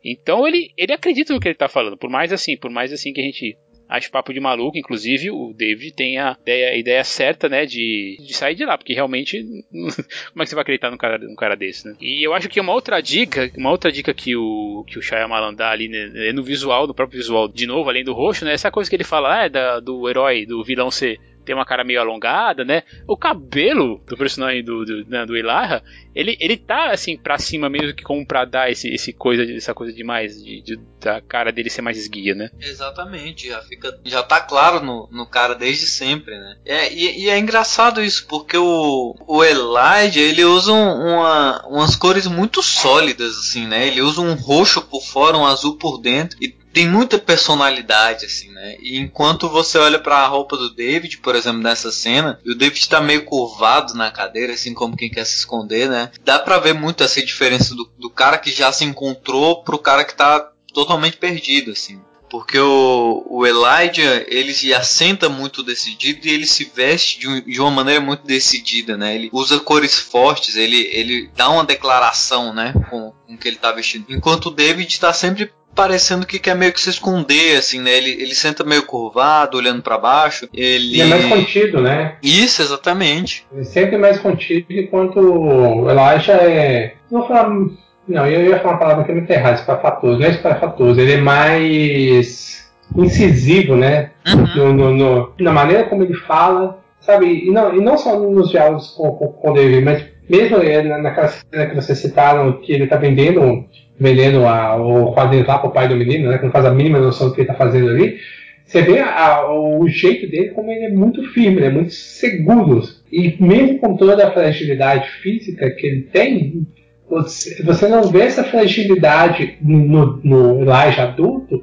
Então ele, ele acredita no que ele tá falando, por mais assim, por mais assim que a gente acho papo de maluco. Inclusive, o David tem a ideia, a ideia certa, né, de, de sair de lá, porque realmente, [laughs] como é que você vai acreditar num cara, num cara desse, né? E eu acho que uma outra dica, uma outra dica que o, que o Shyamalan dá ali né, é no visual, no próprio visual, de novo, além do roxo, né, essa coisa que ele fala, ah, é da, do herói, do vilão ser tem uma cara meio alongada, né? O cabelo do personagem do, do, né, do Elijah, ele, ele tá assim pra cima mesmo que como pra dar esse, esse coisa, essa coisa demais, de, de, da cara dele ser mais esguia, né? Exatamente, já fica. Já tá claro no, no cara desde sempre, né? É, e, e é engraçado isso, porque o, o Elijah ele usa uma, umas cores muito sólidas, assim, né? Ele usa um roxo por fora, um azul por dentro. E tem muita personalidade, assim, né? E enquanto você olha para a roupa do David, por exemplo, nessa cena, e o David tá meio curvado na cadeira, assim como quem quer se esconder, né? Dá pra ver muito essa diferença do, do cara que já se encontrou pro cara que tá totalmente perdido, assim. Porque o, o Elijah, ele se assenta muito decidido e ele se veste de, um, de, uma maneira muito decidida, né? Ele usa cores fortes, ele, ele dá uma declaração, né? Com, com que ele tá vestindo. Enquanto o David tá sempre parecendo que quer meio que se esconder, assim, né? Ele, ele senta meio curvado, olhando para baixo. Ele... é mais contido, né? Isso, exatamente. Ele sempre mais contido, enquanto o Elijah é. Não vou falar. Não, eu ia falar uma palavra que é muito errada, espafatoso. Não é espafatoso, ele é mais incisivo, né? Uhum. No, no, no, na maneira como ele fala, sabe? E não, e não só nos diálogos com, com, com o David, mas mesmo naquela cena que vocês citaram, que ele tá vendendo vendendo a, o quadrinho lá pro pai do menino, né? Que não faz a mínima noção do que ele tá fazendo ali. Você vê a, o jeito dele como ele é muito firme, ele é muito seguro. E mesmo com toda a fragilidade física que ele tem, você, você não vê essa fragilidade no, no Elijah adulto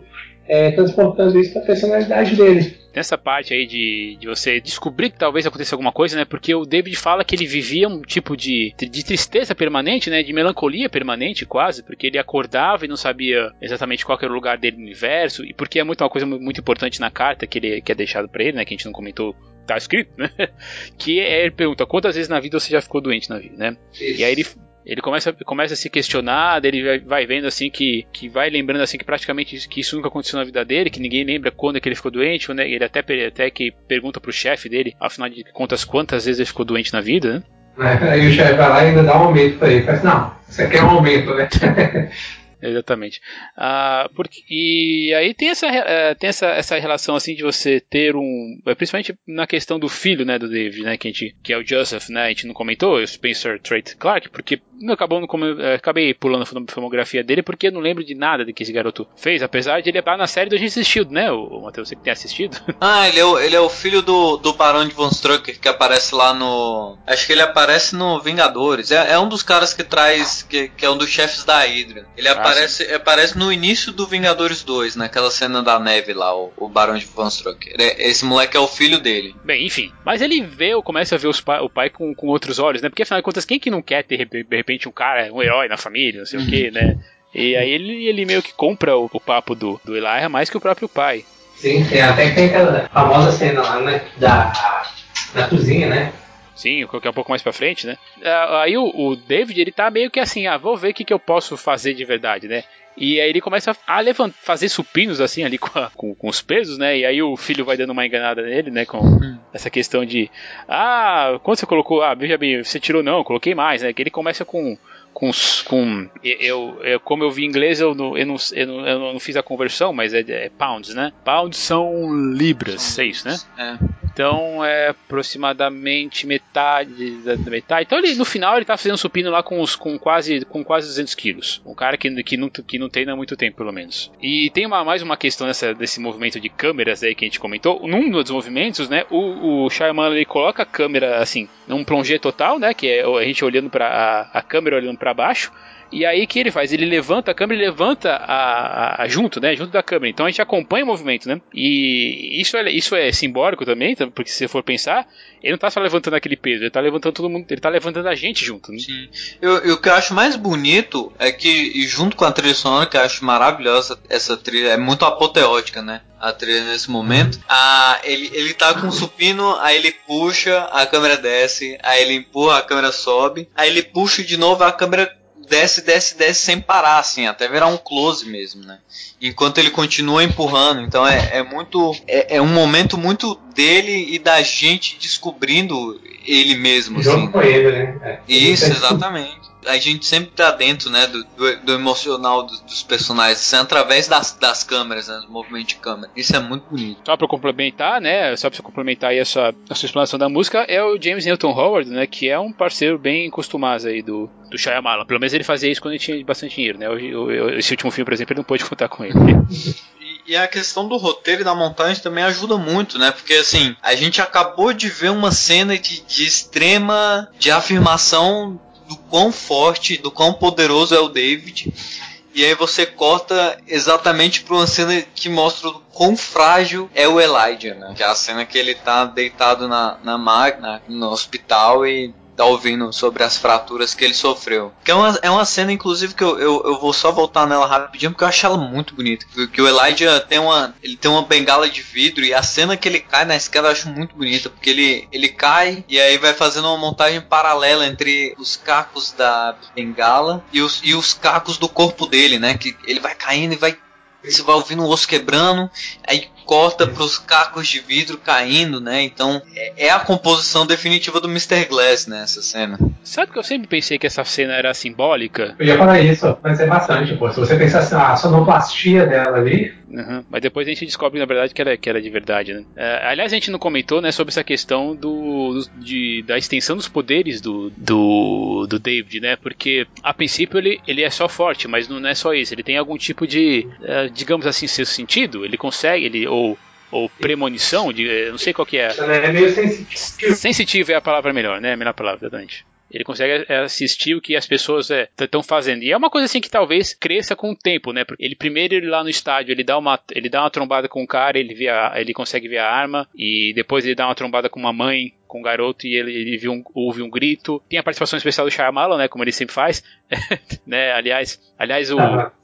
é, transportando isso para a personalidade dele nessa parte aí de, de você descobrir que talvez aconteça alguma coisa, né? Porque o David fala que ele vivia um tipo de, de tristeza permanente, né? De melancolia permanente, quase, porque ele acordava e não sabia exatamente qual era o lugar dele no universo, e porque é muito uma coisa muito importante na carta que, ele, que é deixado para ele, né? Que a gente não comentou tá escrito, né? [laughs] Que é, ele pergunta quantas vezes na vida você já ficou doente na vida, né? Isso. E aí ele ele começa, começa a se questionar, ele vai, vai, vendo assim que, que vai lembrando assim que praticamente isso, que isso nunca aconteceu na vida dele, que ninguém lembra quando é que ele ficou doente, né? ele até, até que pergunta pro chefe dele, afinal de contas, quantas vezes ele ficou doente na vida, né? Aí o chefe vai lá e ainda dá um aumento pra ele. Faz, assim, não, isso aqui é um aumento, né? [laughs] Exatamente. Ah, porque, e aí tem, essa, uh, tem essa, essa relação assim de você ter um. É, principalmente na questão do filho né, do David, né? Que, a gente, que é o Joseph, né? A gente não comentou, o Spencer Trait Clark, porque acabou no, uh, acabei pulando a filmografia dele porque eu não lembro de nada do que esse garoto fez, apesar de ele estar na série do Agente Shield, né? O, o Matheus, você que tem assistido. [laughs] Ah, ele é o, ele é o filho do, do Barão de Von Strucker que aparece lá no. Acho que ele aparece no Vingadores. É, é um dos caras que traz. Que, que é um dos chefes da Hydra. Ele ah, aparece, sim. aparece no início do Vingadores 2, naquela cena da neve lá, o, o Barão de Von Strucker. É, esse moleque é o filho dele. Bem, enfim. Mas ele vê, começa a ver pa o pai com, com outros olhos, né? Porque afinal de contas, quem que não quer ter de repente um cara, um herói na família, não sei uhum. o que, né? E aí ele, ele meio que compra o, o papo do, do Elijah mais que o próprio pai. Sim, tem até que tem aquela famosa cena lá, né? Da, da cozinha, né? Sim, que é um pouco mais pra frente, né? Ah, aí o, o, David, ele tá meio que assim, ah, vou ver o que, que eu posso fazer de verdade, né? E aí ele começa a levantar, fazer supinos assim ali [laughs] com, a, com, com, os pesos, né? E aí o filho vai dando uma enganada nele, né? Com hum. essa questão de ah, quanto você colocou? Ah, veja bem, você tirou não, coloquei mais, né? Que ele começa com com, com eu, eu, como eu vi inglês eu não, eu não, eu não, eu não fiz a conversão mas é, é, pounds né pounds são libras são é isso né é. Então é aproximadamente metade da metade. Então ele, no final ele tá fazendo supino lá com, os, com, quase, com quase 200 quilos. Um cara que, que, não, que não treina há muito tempo, pelo menos. E tem uma, mais uma questão nessa, desse movimento de câmeras aí que a gente comentou. Num dos movimentos, né, o, o Shyamalan ele coloca a câmera assim, num plongé total, né, que é a gente olhando para a, a câmera olhando para baixo e aí o que ele faz? Ele levanta a câmera e levanta a, a, junto, né? Junto da câmera. Então a gente acompanha o movimento, né? E isso é, isso é simbólico também, tá? porque se você for pensar, ele não tá só levantando aquele peso, ele tá levantando todo mundo, ele tá levantando a gente junto. Né? Sim. Eu, eu, o que eu acho mais bonito é que, junto com a trilha sonora, que eu acho maravilhosa, essa trilha é muito apoteótica, né? A trilha nesse momento. Ah, ele, ele tá com o supino, aí ele puxa, a câmera desce, aí ele empurra, a câmera sobe, aí ele puxa de novo, a câmera desce, desce, desce sem parar, assim, até virar um close mesmo, né? Enquanto ele continua empurrando. Então é, é muito. É, é um momento muito dele e da gente descobrindo ele mesmo. Junto assim. com ele, né? É. Isso, exatamente a gente sempre tá dentro, né, do, do, do emocional dos, dos, personagens, através das, das câmeras, né, do movimento de câmera. Isso é muito bonito. Só para complementar, né, só para complementar aí a sua, a sua explanação da música, é o James Newton Howard, né, que é um parceiro bem costumado aí do, do Shyamalan. Pelo menos ele fazia isso quando ele tinha bastante dinheiro, né. esse último filme, por exemplo, ele não pôde contar com ele. [laughs] E a questão do roteiro e da montagem também ajuda muito, né? Porque assim, a gente acabou de ver uma cena de, de extrema de afirmação do quão forte, do quão poderoso é o David. E aí você corta exatamente para uma cena que mostra o quão frágil é o Elijah, né? Que é a cena que ele tá deitado na, na máquina, no hospital e tá ouvindo sobre as fraturas que ele sofreu. Que é uma, é uma cena, inclusive, que eu, eu, eu vou só voltar nela rapidinho, porque eu acho ela muito bonita. Que, o Elijah tem uma, ele tem uma bengala de vidro e a cena que ele cai na escada eu acho muito bonita, porque ele, ele cai e aí vai fazendo uma montagem paralela entre os cacos da bengala e os, e os cacos do corpo dele, né? Que ele vai caindo e vai você vai ouvindo o osso quebrando, aí corta para os cacos de vidro caindo, né? Então é, é, a composição definitiva do Mr. Glass nessa né, cena. Sabe que eu sempre pensei que essa cena era simbólica? Eu ia falar isso, mas é bastante, pô. Se você pensar assim, a sonoplastia dela ali. Uhum. Mas depois a gente descobre, na verdade, que era, que era de verdade, né? É, aliás, a gente não comentou, né, sobre essa questão do, de, da extensão dos poderes do, do, do David, né? Porque, a princípio, ele, ele é só forte, mas não é só isso. Ele tem algum tipo de, uh, digamos assim, seu sentido. Ele consegue, ele, ou ou premonição, de, não sei qual que é. Ela é meio sensitivo. Sensitivo é a palavra melhor, né? A melhor palavra, verdade. Ele consegue é, assistir o que as pessoas estão é, fazendo. E é uma coisa assim que talvez cresça com o tempo, né? Ele primeiro ele lá no estádio, ele dá uma, ele dá uma trombada com o cara, ele vê a, ele consegue ver a arma e depois ele dá uma trombada com uma mãe, com um garoto e ele, ele viu um, ouve um grito. Tem a participação especial do Shyamalan, né, como ele sempre faz, [laughs] né? Aliás, aliás o,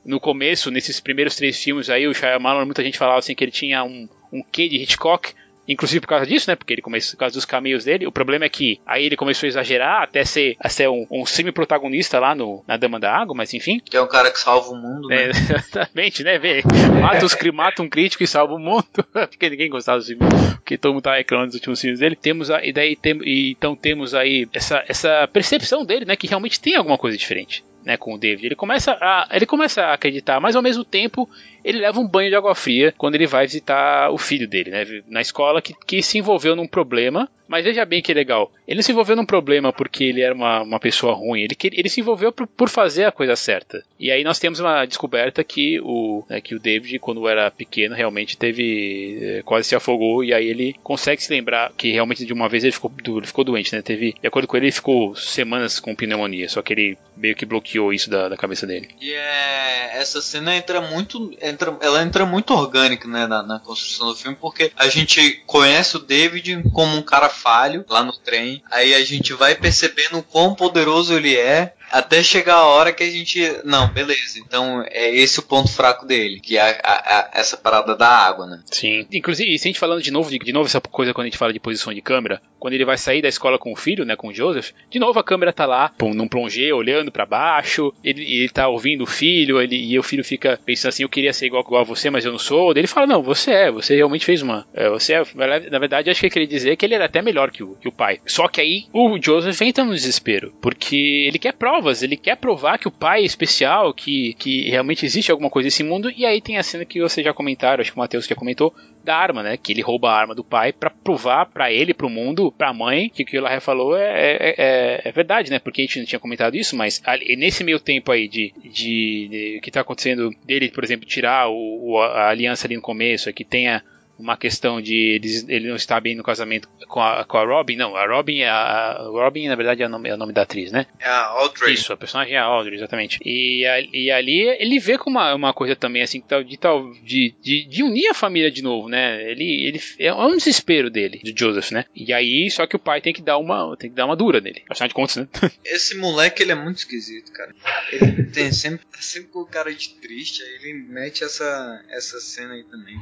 no começo, nesses primeiros três filmes aí, o Shyamalan, muita gente falava assim que ele tinha um, um quê de Hitchcock, Inclusive por causa disso, né? Porque ele começou por causa dos caminhos dele. O problema é que aí ele começou a exagerar até ser, a ser um, um semi-protagonista lá no, na Dama da Água, mas enfim. Que é um cara que salva o mundo, né? É, [laughs] exatamente, né? Vê, mata, os, mata um crítico e salva o mundo. [laughs] porque ninguém gostava do filme, porque todo mundo tava reclamando dos últimos filmes dele. Temos a, e daí tem, e, então temos aí essa, essa percepção dele, né? Que realmente tem alguma coisa diferente. Né, com o David. Ele começa a, ele começa a acreditar, mas ao mesmo tempo ele leva um banho de água fria quando ele vai visitar o filho dele, né? Na escola que, que se envolveu num problema. Mas veja bem que legal. Ele não se envolveu num problema porque ele era uma, uma pessoa ruim. Ele, ele se envolveu por, por fazer a coisa certa. E aí nós temos uma descoberta que o, né, que o David, quando era pequeno, realmente teve. É, quase se afogou. E aí ele consegue se lembrar que realmente de uma vez ele ficou, ele ficou doente, né? Teve, de acordo com ele, ele ficou semanas com pneumonia. Só que ele meio que bloqueou isso da, da cabeça dele. E é, essa cena entra muito entra, ela entra muito orgânica né, na, na, construção do filme, porque a gente conhece o David como um cara falho lá no trem, aí a gente vai percebendo o quão poderoso ele é, até chegar a hora que a gente. Não, beleza. Então é esse o ponto fraco dele, que é a, a, essa parada da água, né? Sim. Inclusive, se a gente falando de novo, de, de, novo essa coisa quando a gente fala de posição de câmera, quando ele vai sair da escola com o filho, né, com o Joseph, de novo a câmera tá lá, pum, num plongé, olhando para baixo, ele, ele tá ouvindo o filho, ele, e o filho fica pensando assim, eu queria ser igual, igual a você, mas eu não sou. Daí ele fala, não, você é, você realmente fez uma. É, você é, na verdade, acho que ele queria dizer que ele era até melhor que o, que o pai. Só que aí o Joseph entra no desespero, porque ele quer prova ele quer provar que o pai é especial, que, que realmente existe alguma coisa nesse mundo, e aí tem a cena que vocês já comentaram, acho que o Matheus já comentou, da arma, né? Que ele rouba a arma do pai para provar para ele, pro mundo, pra mãe, que o que o Larry falou é, é, é, é, verdade, né? Porque a gente não tinha comentado isso, mas nesse meio tempo aí de, de, de que tá acontecendo dele, por exemplo, tirar o, a aliança ali no começo, é que tenha uma questão de ele, ele não estar bem no casamento com a, com a Robin. Não, a Robin é a, a Robin, na verdade, é o, nome, é o nome da atriz, né? É a Audrey. Isso, a personagem é a Audrey, exatamente. E, a, e ali ele vê como uma, uma coisa também, assim, de, tal, de, de, de unir a família de novo, né? Ele, ele é um desespero dele, do Joseph, né? E aí, só que o pai tem que dar uma, tem que dar uma dura nele. Afinal de contas, né? [laughs] Esse moleque, ele é muito esquisito, cara. Ele tem sempre, tá sempre com o cara de triste, aí ele mete essa, essa cena aí também.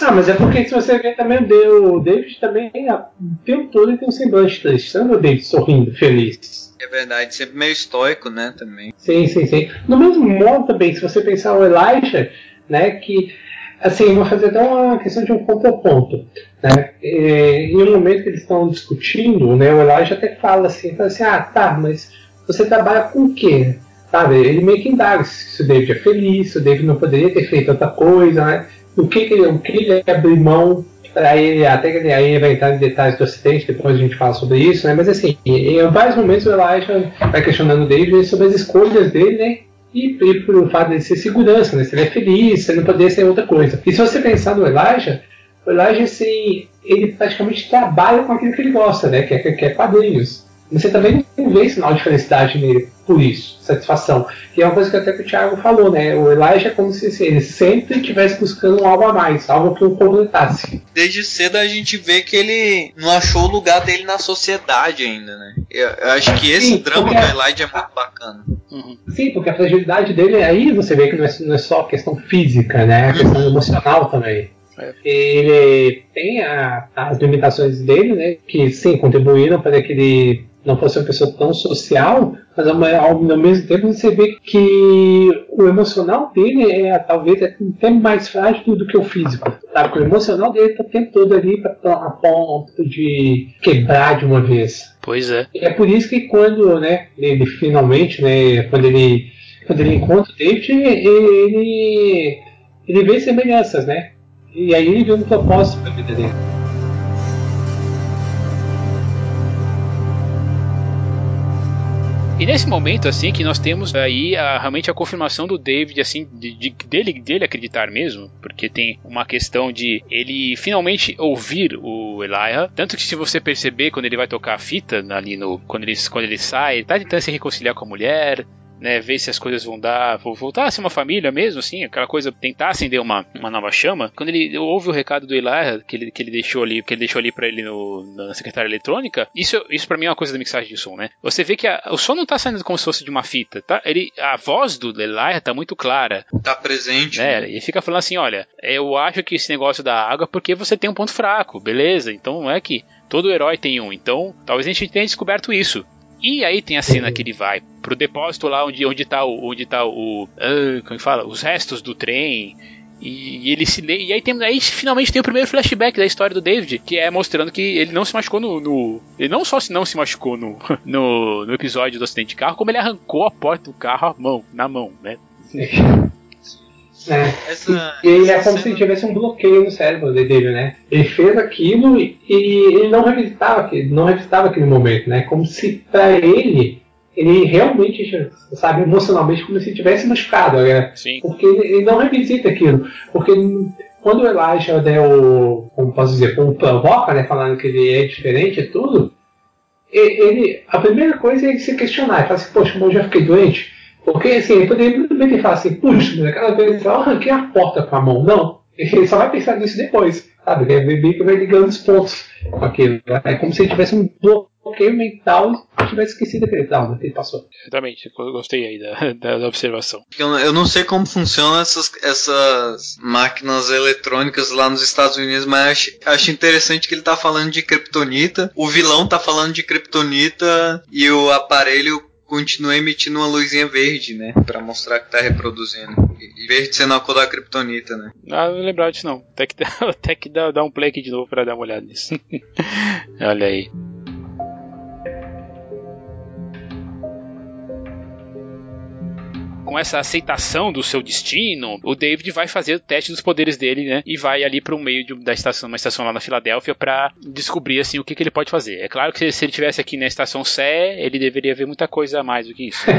Ah, mas mas é porque se você ver também o David também o tempo todo ele tem um semblante triste. Você não o David sorrindo, feliz. É verdade, sempre meio estoico, né, também. Sim, sim, sim. No mesmo modo também, se você pensar o Elijah, né, que assim, vou fazer até uma questão de um contraponto. Né? E, em um momento que eles estão discutindo, né, o Elijah até fala assim, fala assim, ah, tá, mas você trabalha com o quê? Sabe? Ele meio que indaga se o David é feliz, se o David não poderia ter feito outra coisa, né? O que, que, o que ele abriu mão para ele, até que ele aí vai entrar em detalhes do acidente, depois a gente fala sobre isso, né? Mas assim, em vários momentos o Elijah vai questionando o David sobre as escolhas dele, né? E, e pelo fato de ser segurança, né? Se ele é feliz, se ele não poderia ser outra coisa. E se você pensar no Elijah, o Elijah, assim, ele praticamente trabalha com aquilo que ele gosta, né? Que é, que é quadrinhos. Você também não vê sinal de felicidade nele por isso, satisfação. E é uma coisa que até que o Thiago falou, né? O Elijah é como se ele sempre estivesse buscando algo a mais, algo que o completasse. Desde cedo a gente vê que ele não achou o lugar dele na sociedade ainda, né? Eu, eu acho que esse Sim, drama do Elijah é muito bacana. Uhum. Sim, porque a fragilidade dele aí você vê que não é, não é só questão física, né? É questão uhum. emocional também. É. Ele tem a, as limitações dele, né? Que sim, contribuíram para que ele não fosse uma pessoa tão social, mas ao, mesmo tempo você vê que o emocional dele é talvez é até mais frágil do que o físico. Sabe? Porque o emocional dele está o tempo todo ali pra, a ponto de quebrar de uma vez. Pois é. E é por isso que quando né, ele finalmente, né, quando ele, quando ele encontra o David, ele, ele vê semelhanças, né? E aí ele vê um propósito para a vida dele. E nesse momento, assim, que nós temos aí a, realmente a confirmação do David, assim, de, de, dele, dele acreditar mesmo, porque tem uma questão de ele finalmente ouvir o Elijah. Tanto que se você perceber quando ele vai tocar a fita ali no. Quando ele, quando ele sai, ele tá tentando se reconciliar com a mulher, né, ver se as coisas vão dar, voltar a ser uma família mesmo, assim, aquela coisa, tentar acender uma, uma nova chama. Quando ele ouve o recado do Elijah que ele, que ele deixou ali, que ele deixou ali para ele no, na secretária eletrônica, isso, isso para mim é uma coisa da mixagem de som, né? Você vê que a, o som não tá saindo como se fosse de uma fita, tá? Ele, a voz do Elijah tá muito clara. Tá presente. Né? né? E fica falando assim, olha, eu acho que esse negócio da água é porque você tem um ponto fraco, beleza? Então não é que todo herói tem um. Então, talvez a gente tenha descoberto isso. E aí tem a cena que ele vai pro depósito lá onde, onde tá o. Onde tá o. Ah, como é fala? Os restos do trem. E, e, ele se e aí, tem, aí finalmente tem o primeiro flashback da história do David, que é mostrando que ele não se machucou no. no ele não só se não se machucou no, [laughs] no, no, episódio do acidente de carro, como ele arrancou a porta do carro à mão, na mão, né? É. Essa, e ele é como cena... se tivesse um bloqueio no cérebro dele, né? Ele fez aquilo e, e ele não revisitava aquilo, não revisitava aquele momento, né? Como se para ele ele realmente, sabe, emocionalmente como se tivesse machucado, né? Sim. Porque ele, ele, não revisita aquilo. Porque quando o Elijah, né, o, como posso dizer, como provoca, né, falando que ele é diferente e tudo, ele, a primeira coisa é ele se questionar, ele fala assim, poxa, mas eu já fiquei doente, porque assim, ele poderia muito bem ter falado assim, puxa, naquela vez eu arranquei a porta com a mão. Não. Ele só vai pensar nisso depois. Sabe? Ele bem que vai ligando os pontos com aquilo. É como se ele tivesse um bloqueio mental e tivesse esquecido aquele trauma que ele passou. Exatamente, eu gostei aí da, [laughs] da, da observação. Eu, eu, não sei como funcionam essas, essas máquinas eletrônicas lá nos Estados Unidos, mas acho, acho interessante que ele tá falando de kryptonita, o vilão tá falando de kryptonita e o aparelho continua emitindo uma luzinha verde, né? Pra mostrar que tá reproduzindo. E verde sendo a cor da Kryptonita, né? Ah, não lembrava disso não. Até que, [laughs] até que dá, dá um play aqui de novo pra dar uma olhada nisso. [laughs] Olha aí. Com essa aceitação do seu destino, o David vai fazer o teste dos poderes dele, né? E vai ali para o meio de, da estação, uma estação lá na Filadélfia, para descobrir assim o que, que, ele pode fazer. É claro que se, se ele tivesse aqui na estação Sé, ele deveria ver muita coisa a mais do que isso. [laughs]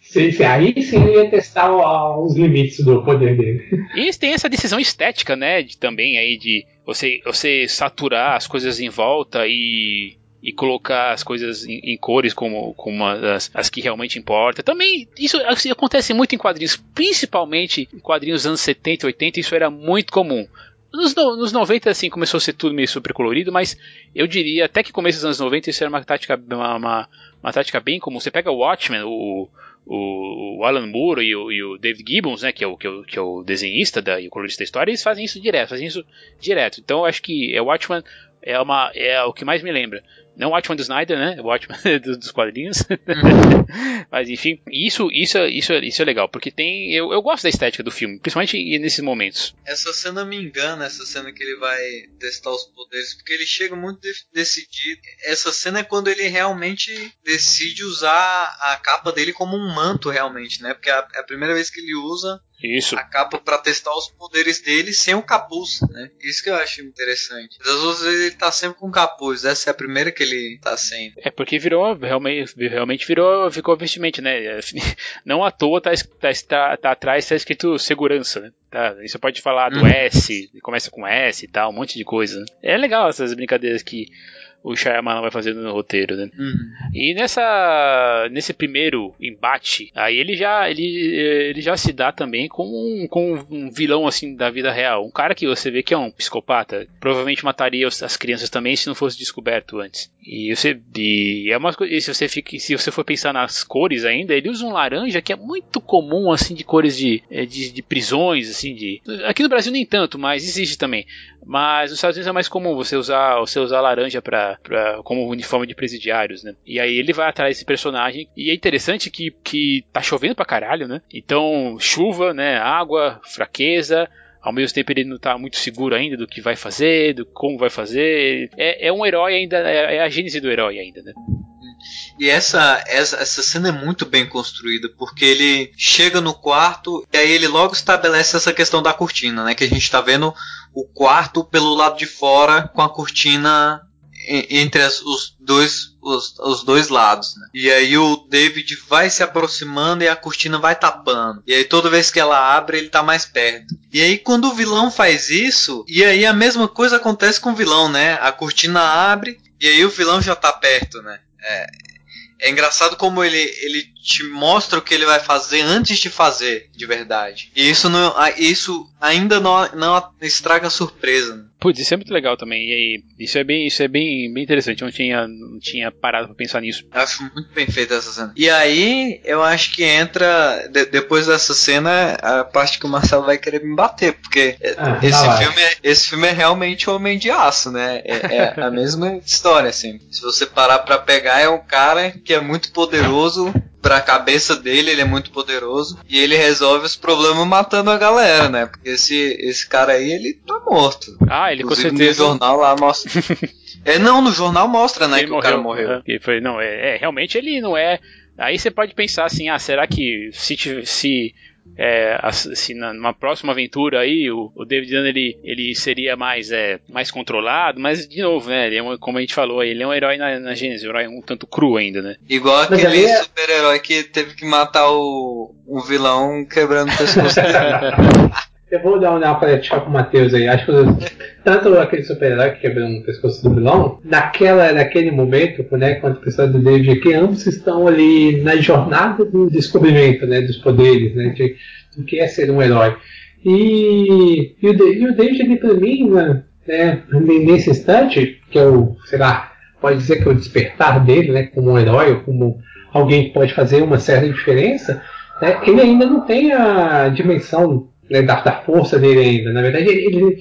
Sim, sim, aí sim ele ia testar os limites do poder dele. E tem essa decisão estética, né? De, também aí de você, você saturar as coisas em volta e e colocar as coisas em, em cores como, como as, as, que realmente importam. Também isso assim, acontece muito em quadrinhos, principalmente em quadrinhos dos anos 70 e 80, isso era muito comum. Nos, nos 90, assim, começou a ser tudo meio super colorido, mas eu diria até que começo dos anos 90 isso era uma tática, uma, uma, uma tática bem comum. Você pega o Watchmen, o, o, Alan Moore e o, e o, David Gibbons, né, que é o, que é o, que é o desenhista da, e o colorista da história, eles fazem isso direto, fazem isso direto. Então eu acho que é Watchman é, uma, é o que mais me lembra. Não o Watchman do Snyder, né? O Watchman [laughs] dos quadrinhos. Uhum. [laughs] Mas enfim, isso, isso, isso, isso é legal, porque tem. Eu, eu gosto da estética do filme, principalmente nesses momentos. Essa cena me engana, essa cena que ele vai testar os poderes, porque ele chega muito de decidido. Essa cena é quando ele realmente decide usar a capa dele como um manto, realmente, né? Porque é a, é a primeira vez que ele usa isso. a capa para testar os poderes dele sem o capuz, né? Isso que eu acho interessante. Das outras vezes ele tá sempre com capuz, essa é a primeira que ele tá sem. É porque virou, realmente, realmente virou, ficou vestimento, né? [laughs] Não à toa tá, tá, tá, tá atrás, tá escrito segurança, né? Tá, você pode falar do hum. S, começa com S e tal, um monte de coisa. Né? É legal essas brincadeiras que o Shyamalan vai fazendo no roteiro, né? Uhum. E nessa nesse primeiro embate, aí ele já ele, ele já se dá também com um, com um vilão assim da vida real, um cara que você vê que é um psicopata, provavelmente mataria as crianças também se não fosse descoberto antes. E você e é uma se você fica, se você for pensar nas cores ainda, ele usa um laranja que é muito comum assim de cores de, é, de, de prisões assim de aqui no Brasil nem tanto, mas existe também. Mas nos Estados Unidos é mais comum você usar você usar laranja para pra, como uniforme de presidiários, né? E aí ele vai atrás desse personagem. E é interessante que, que tá chovendo pra caralho, né? Então, chuva, né? Água, fraqueza. Ao mesmo tempo ele não tá muito seguro ainda do que vai fazer, do como vai fazer. É, é um herói ainda, é, é a gênese do herói ainda, né? E essa, essa, essa cena é muito bem construída, porque ele chega no quarto e aí ele logo estabelece essa questão da cortina, né? Que a gente tá vendo o quarto pelo lado de fora com a cortina entre as, os dois os, os dois lados, né? E aí o David vai se aproximando e a cortina vai tapando. E aí toda vez que ela abre, ele tá mais perto. E aí quando o vilão faz isso, e aí a mesma coisa acontece com o vilão, né? A cortina abre e aí o vilão já tá perto, né? É, é engraçado como ele, ele te mostra o que ele vai fazer antes de fazer, de verdade. E isso, não, isso ainda não, não estraga a surpresa. Né? Putz, isso é muito legal também. E aí, isso é bem, isso é bem, bem interessante. Eu não tinha, não tinha parado pra pensar nisso. Acho muito bem feita essa cena. E aí, eu acho que entra, de, depois dessa cena, a parte que o Marcelo vai querer me bater, porque ah, esse, tá filme é, esse filme é realmente Homem de Aço, né? É, é a mesma história, assim. Se você parar pra pegar, é um cara que é muito poderoso pra cabeça dele, ele é muito poderoso. E ele resolve os problemas matando a galera, né? Porque esse, esse cara aí, ele tá morto. Ah, ele Inclusive, com certeza. No jornal lá mostra. [laughs] é, não, no jornal mostra, né, ele que morreu, o cara morreu. É, foi, não, é, é, realmente ele não é. Aí você pode pensar assim, ah, será que se, se é, assim, numa próxima aventura aí, o, o David Dunn ele, ele seria mais, é, mais controlado, mas de novo, né? Ele é um, como a gente falou, ele é um herói na, na Gênesis, um herói um tanto cru ainda, né? Igual aquele é... super-herói que teve que matar o, o vilão quebrando o pescoço [laughs] Eu vou dar uma para com o Matheus aí. Acho que tanto aquele super-herói que quebrou no pescoço do vilão, naquela, naquele momento, né, quanto o pessoal do David aqui, ambos estão ali na jornada do descobrimento, né, dos poderes, né, de, do que é ser um herói. E, e, o, e o David ali para mim, né, né, nesse instante, que é o, sei lá, pode dizer que é o despertar dele, né, como um herói, ou como alguém que pode fazer uma certa diferença, né, ele ainda não tem a dimensão né, da, da, força dele ainda. Na verdade, ele, ele,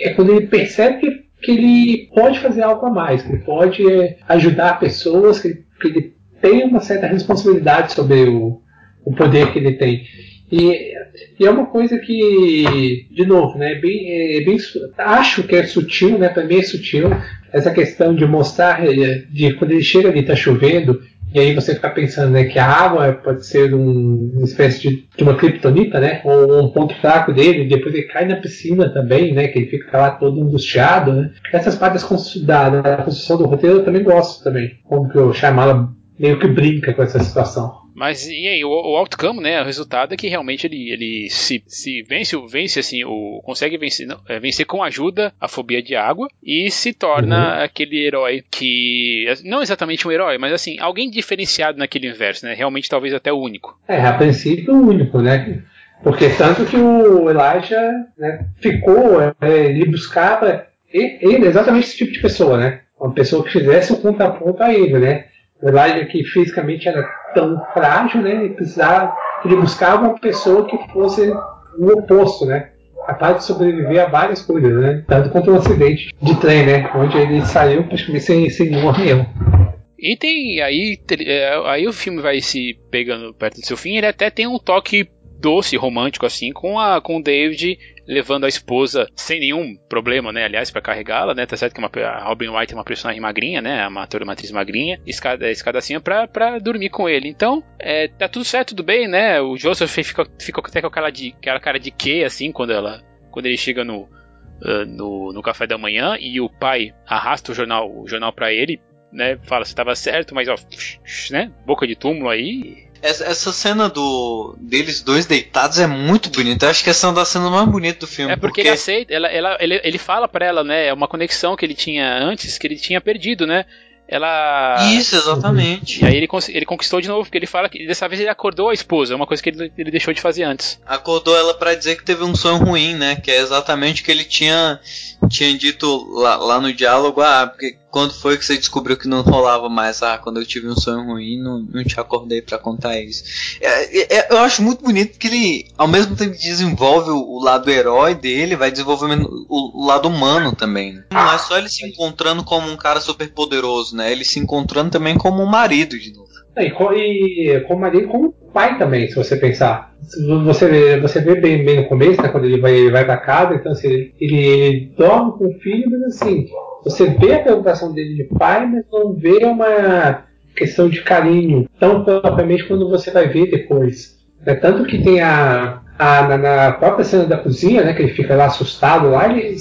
é quando ele percebe que, que ele pode fazer algo a mais, que ele pode é, ajudar pessoas, que ele, que ele tem uma certa responsabilidade sobre o, o poder que ele tem. E, e, é uma coisa que, de novo, né, é bem, é bem, acho que é sutil, né, para mim é sutil, essa questão de mostrar, é, de quando ele chega ali, está chovendo, e aí você fica pensando né, que a água pode ser um, uma espécie de, de uma criptonita, né? Ou um ponto fraco dele, depois ele cai na piscina também, né? Que ele fica lá todo angustiado, né? Essas partes da, da construção do roteiro eu também gosto também. Como que o Shyamalan meio que brinca com essa situação. Mas e aí, o, o outcome, né? O resultado é que realmente ele, ele se, se vence, vence assim, o, consegue vencer, não, é, vencer com ajuda a fobia de água e se torna uhum. aquele herói que. Não exatamente um herói, mas assim, alguém diferenciado naquele universo, né? Realmente talvez até o único. É, a princípio o único, né? Porque tanto que o Elijah né, ficou, é, ele buscava ele, exatamente esse tipo de pessoa, né? Uma pessoa que fizesse o contraponto a ele, né? O Elijah que fisicamente era tão frágil, né? Ele precisava, ele buscava uma pessoa que fosse o oposto, né? Capaz de sobreviver a várias coisas, né? Tanto quanto um acidente de trem, né? Onde ele saiu praticamente sem, sem nenhum erro. E tem aí, é, aí o filme vai se pegando perto do seu fim, ele até tem um toque doce, romântico assim, com a com o David levando a esposa sem nenhum problema, né? Aliás, para carregá-la, né? Tá certo que uma, a Robin White é uma personagem magrinha, né? Uma ator, uma magrinha, escada, escadacinha pra, pra dormir com ele. Então, é, tá tudo certo, tudo bem, né? O Joseph fica, fica até com aquela, de, aquela cara de que, assim, quando ela. Quando ele chega no, uh, no, no café da manhã e o pai arrasta o jornal, o jornal para ele, né? Fala, você tava certo, mas ó, né? Boca de túmulo aí, essa cena do deles dois deitados é muito bonita. Eu acho que essa é uma das cenas mais bonitas do filme. É porque, porque... ele aceita, ela, ela, ele, ele fala para ela, né? É uma conexão que ele tinha antes, que ele tinha perdido, né? Ela. Isso, exatamente. E aí ele, ele conquistou de novo, porque ele fala que dessa vez ele acordou a esposa, é uma coisa que ele, ele deixou de fazer antes. Acordou ela para dizer que teve um sonho ruim, né? Que é exatamente o que ele tinha, tinha dito lá, lá no diálogo. Ah, porque quando foi que você descobriu que não rolava mais? Ah, quando eu tive um sonho ruim, não, não te acordei para contar isso. É, é, eu acho muito bonito que ele, ao mesmo tempo, desenvolve o, o lado herói dele, vai desenvolvendo o, o, lado humano também. Né? Não é só ele se encontrando como um cara super poderoso, né? Ele se encontrando também como um marido de novo. E, e como marido, como pai também, se você pensar. Você vê, você vê bem, bem no começo, né, quando ele vai, ele vai pra casa, então assim, ele, ele dorme com o filho, mas assim, você vê a preocupação dele de pai, mas não vê uma questão de carinho tão propriamente quando você vai ver depois. É tanto que tem a, a na, na, própria cena da cozinha, né, que ele fica lá assustado lá, ele,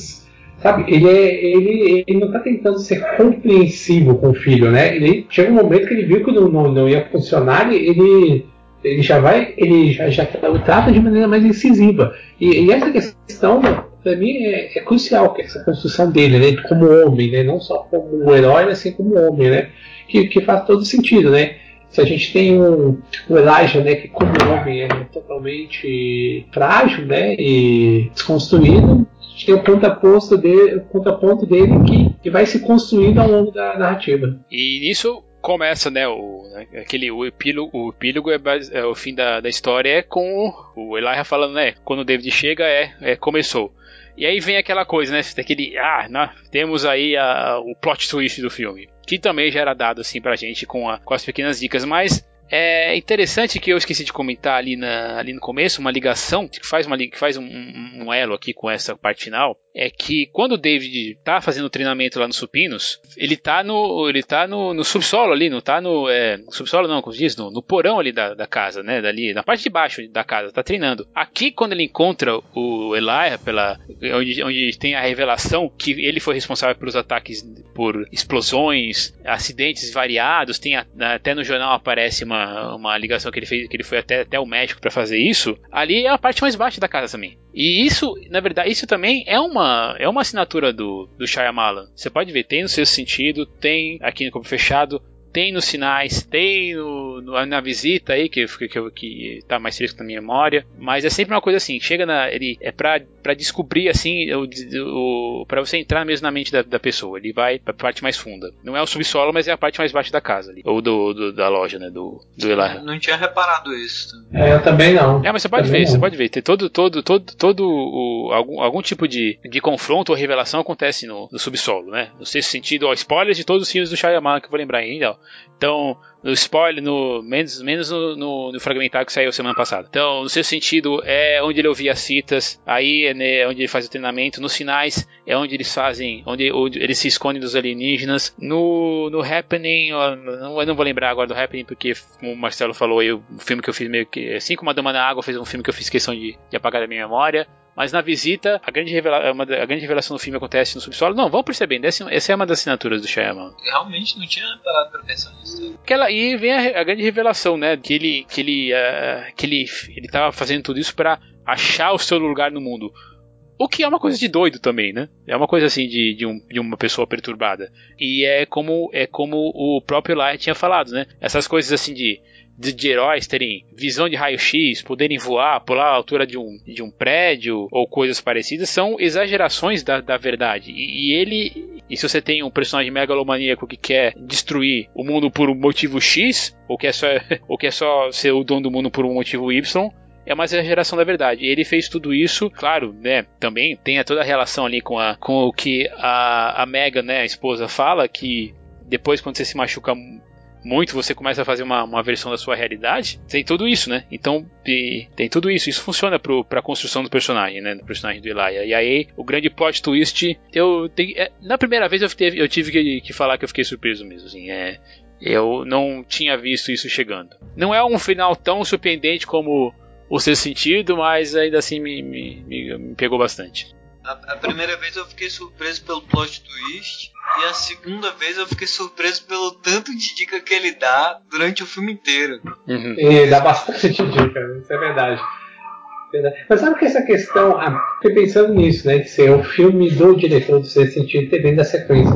sabe, ele, é, ele, ele não está tentando ser compreensivo com o filho, né? Ele chega um momento que ele viu que não, não, não ia funcionar, ele ele já vai, ele já, já trata de maneira mais incisiva. E, e essa questão para mim é, é, crucial que essa construção dele, né, como homem, né, não só como um herói, mas assim como homem, né, que, que faz todo sentido, né. Se a gente tem um, um Elijah, né, que como homem é totalmente frágil, né, e desconstruído, gente tem o contraponto dele, o contraponto dele que, que vai se construindo ao longo da narrativa. E nisso começa, né, o, aquele, o epílogo, o epílogo é, é, o fim da, da história é com o, o Elijah falando, né, quando o David chega é, é começou. E aí vem aquela coisa, né? Daquele. Ah, né, temos aí a, o plot twist do filme. Que também já era dado assim pra gente com, a, com as pequenas dicas. Mas é interessante que eu esqueci de comentar ali, na, ali no começo, uma ligação que faz, uma, que faz um, um, um elo aqui com essa parte final, é que quando o David tá fazendo treinamento lá nos Supinos, ele tá no, ele tá no, no subsolo ali, não tá no, é, subsolo não, como diz, no, no porão ali da, da, casa, né, dali, na parte de baixo da casa, tá treinando. Aqui, quando ele encontra o Elijah, pela, onde, onde tem a revelação que ele foi responsável pelos ataques por explosões, acidentes variados, tem a, até no jornal aparece uma uma, ligação que ele fez, que ele foi até, até o México para fazer isso, ali é a parte mais baixa da casa também. E isso, na verdade, isso também é uma, é uma assinatura do, do Shyamalan. Você pode ver, tem no seu sentido, tem aqui no Corpo Fechado, tem nos sinais, tem no, no, na visita aí, que, que, que tá mais fresco na minha memória, mas é sempre uma coisa assim, chega na. Ele é pra, pra descobrir assim, o, o, pra você entrar mesmo na mente da, da pessoa. Ele vai pra parte mais funda. Não é o subsolo, mas é a parte mais baixa da casa ali. Ou do, do da loja, né? Do, do Elar. Não tinha reparado isso. É, eu também não. É, mas você pode também ver, não. você pode ver. Tem todo, todo, todo, todo o, algum, algum tipo de, de confronto ou revelação acontece no, no subsolo, né? No sexto sentido, ó, spoilers de todos os filmes do Shyamalan que eu vou lembrar ainda, ó. Então, no spoiler, no, menos, menos no, no, no, fragmentário que saiu semana passada. Então, no seu sentido, é onde ele ouvia as citas, aí é né, onde ele faz o treinamento, nos finais é onde eles fazem, onde, onde eles se escondem dos alienígenas. No, no Happening, eu não, eu não vou lembrar agora do Happening, porque, como o Marcelo falou, eu, o filme que eu fiz meio que. Assim como a Dama na Água fez um filme que eu fiz questão de, de apagar da minha memória. Mas na visita, a grande, revela uma, a grande revelação do filme acontece no subsolo. Não, vamos percebendo, essa, essa é uma das assinaturas do Shyamalan. Realmente não tinha parado pra pensar nisso. Aquela, e vem a, a, grande revelação, né? Que ele, que ele, uh, que ele, ele tava fazendo tudo isso para achar o seu lugar no mundo. O que é uma coisa de doido também, né? É uma coisa assim de, de, um, de uma pessoa perturbada. E é como, é como o próprio Lai tinha falado, né? Essas coisas assim de de, de, heróis terem visão de raio-x, poderem voar, pular a altura de um, de um prédio ou coisas parecidas, são exagerações da, da verdade. E, e ele E se você tem um personagem megalomaníaco que quer destruir o mundo por um motivo X, ou quer só, [laughs] ou quer só ser o dono do mundo por um motivo Y, é uma exageração da verdade. Ele fez tudo isso, claro, né? Também tem toda a relação ali com, a, com o que a, a Megan, né, a esposa, fala, que depois quando você se machuca muito, você começa a fazer uma, uma versão da sua realidade, tem tudo isso, né? Então, tem tudo isso. Isso funciona pro, pra construção do personagem, né? Do personagem do Elijah. E aí, o grande plot twist, eu. Tem, é, na primeira vez eu, teve, eu tive que, que, falar que eu fiquei surpreso mesmo, assim. É, eu não tinha visto isso chegando. Não é um final tão surpreendente como o seu sentido, mas ainda assim me, me, me, me pegou bastante. A, a, primeira vez eu fiquei surpreso pelo plot twist. E a segunda vez eu fiquei surpreso pelo tanto de dica que ele dá durante o filme inteiro. Uhum. E dá bastante [laughs] dica, isso é verdade. Mas sabe que essa questão, ah, fiquei pensando nisso, né? De ser o filme do diretor do sexto sentido ter dentro da sequência.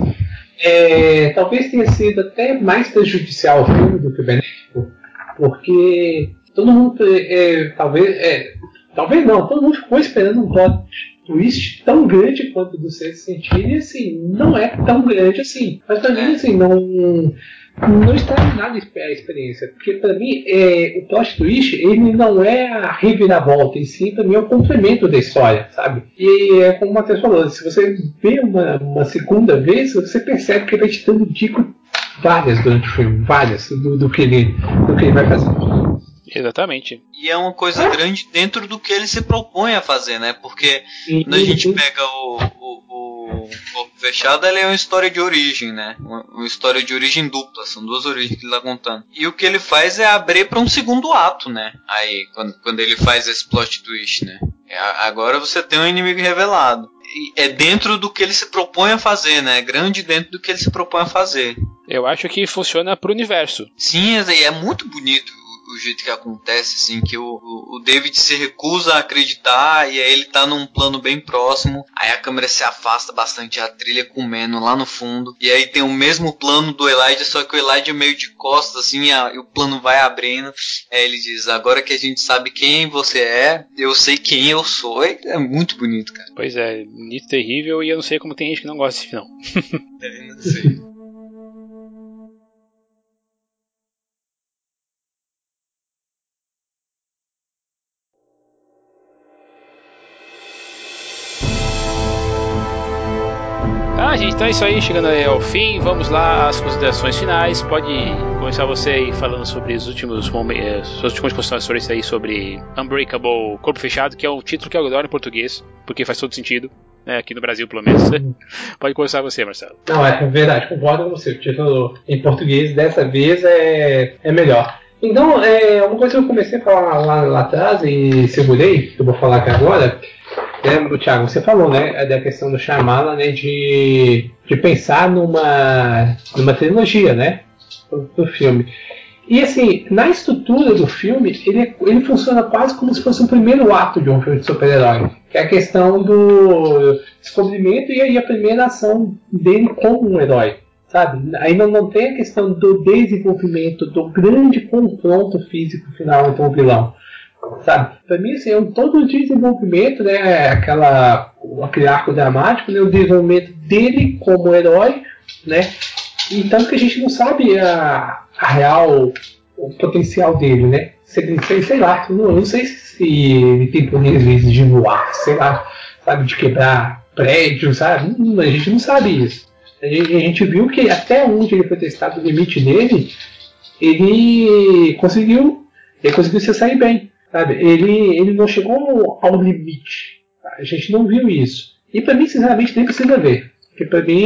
É, talvez tenha sido até mais prejudicial o filme do que benéfico, porque todo mundo, é, talvez, é, talvez não, todo mundo ficou esperando um plot twist tão grande quanto do sexto sentido, e assim, não é tão grande assim. Mas pra mim, assim, não. Não estraga nada a experiência, porque para mim é, o plot twist ele não é a reviravolta em si, para mim é o complemento da história, sabe? E é como o Matheus falou, se você vê uma, uma segunda vez, você percebe que ele vai te dando dicas várias durante o filme, várias do, do, que, ele, do que ele vai fazer. Exatamente. E é uma coisa grande dentro do que ele se propõe a fazer, né? Porque quando a gente pega o, o, o Corpo Fechado, ele é uma história de origem, né? Uma, uma, história de origem dupla, são duas origens que ele tá contando. E o que ele faz é abrir para um segundo ato, né? Aí, quando, quando ele faz esse plot twist, né? É, agora você tem um inimigo revelado. E é dentro do que ele se propõe a fazer, né? É grande dentro do que ele se propõe a fazer. Eu acho que funciona pro universo. Sim, é muito bonito o jeito que acontece, assim, que o, o David se recusa a acreditar e aí ele tá num plano bem próximo, aí a câmera se afasta bastante, a trilha comendo lá no fundo, e aí tem o mesmo plano do Elijah, só que o Elijah meio de costas, assim, e, a, e o plano vai abrindo, aí ele diz, agora que a gente sabe quem você é, eu sei quem eu sou, é, é muito bonito, cara. Pois é, bonito, terrível, e eu não sei como tem gente que não gosta desse final. [laughs] é, não sei. Gente, então é isso aí, chegando ao fim, vamos lá às considerações finais. Pode começar você aí falando sobre os últimos momentos, eh, suas últimas considerações aí sobre Unbreakable Corpo Fechado, que é o título que eu adoro em português, porque faz todo sentido. Né, aqui no Brasil, pelo menos. [laughs] Pode começar você, Marcelo. Não, é verdade, concordo com você. O título em português dessa vez é, é melhor. Então, é, uma coisa que eu comecei a falar lá, lá atrás e segurei, que eu vou falar aqui agora, é, Thiago, você falou, né, da questão do Shyamalan, né, de, de pensar numa, numa trilogia, né, do, do, filme. E assim, na estrutura do filme, ele, ele funciona quase como se fosse o primeiro ato de um filme de super-herói, que é a questão do descobrimento e aí a primeira ação dele como um herói sabe? Ainda não tem a questão do desenvolvimento, do grande confronto físico final entre o vilão, sabe? Para mim, assim, é um todo o desenvolvimento, né? Aquela, aquele arco dramático, né? O desenvolvimento dele como herói, né? E tanto que a gente não sabe a, a real o potencial dele, né? Sei, sei, sei lá, não, não sei se ele tem poderes de voar, sei lá, sabe, de quebrar prédios, sabe? a gente não sabe isso. A gente viu que até onde ele foi testado o limite dele, ele conseguiu, ele conseguiu se sair bem, sabe? Ele, ele não chegou ao limite. A gente não viu isso. E para mim, sinceramente, nem precisa ver. Porque para mim,